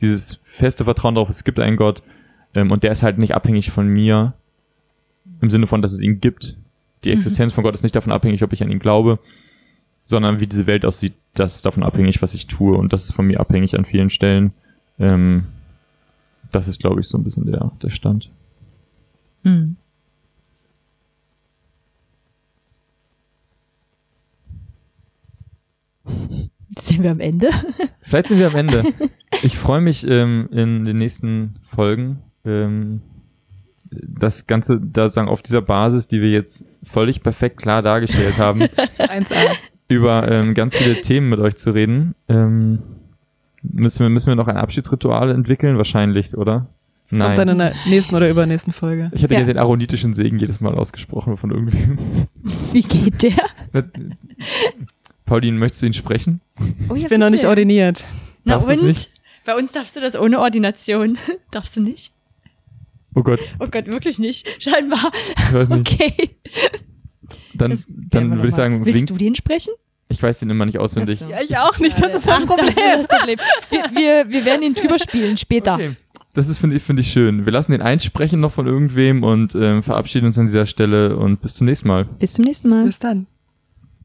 dieses feste Vertrauen darauf, es gibt einen Gott ähm, und der ist halt nicht abhängig von mir im Sinne von, dass es ihn gibt. Die Mhm. Existenz von Gott ist nicht davon abhängig, ob ich an ihn glaube, sondern wie diese Welt aussieht, das ist davon abhängig, was ich tue und das ist von mir abhängig an vielen Stellen. Ähm, das ist, glaube ich, so ein bisschen der, der Stand. Hm. Sind wir am Ende? [LAUGHS] Vielleicht sind wir am Ende. [LAUGHS] Ich freue mich ähm, in den nächsten Folgen ähm, das Ganze da sagen auf dieser Basis, die wir jetzt völlig perfekt klar dargestellt haben, [LAUGHS] 1a. Über ähm, ganz viele Themen mit euch zu reden. Ähm, müssen wir müssen wir noch ein Abschiedsritual entwickeln wahrscheinlich, oder? Das kommt dann in der nächsten oder übernächsten Folge. Ich hätte Ja. den aronitischen Segen jedes Mal ausgesprochen von irgendwem. [LAUGHS] Wie geht der? Pauline, möchtest du ihn sprechen? Oh, Ich bin noch nicht ordiniert. Na Darfst und? nicht? Bei uns darfst du das ohne Ordination. [LAUGHS] darfst du nicht? Oh Gott, Oh Gott, wirklich nicht. Scheinbar. ich weiß nicht. [LAUGHS] Okay. Dann, Das dann würde ich sagen, Willst wink. du den sprechen? Ich weiß den immer nicht auswendig. So. Ja, ich auch nicht, das ist mein [LAUGHS] Ach, Das ist das Problem. Wir, wir, wir werden ihn drüber spielen später. Okay. Das ist, finde ich, finde ich schön. Wir lassen den einsprechen noch von irgendwem und ähm, verabschieden uns an dieser Stelle und bis zum nächsten Mal. Bis zum nächsten Mal. Bis dann.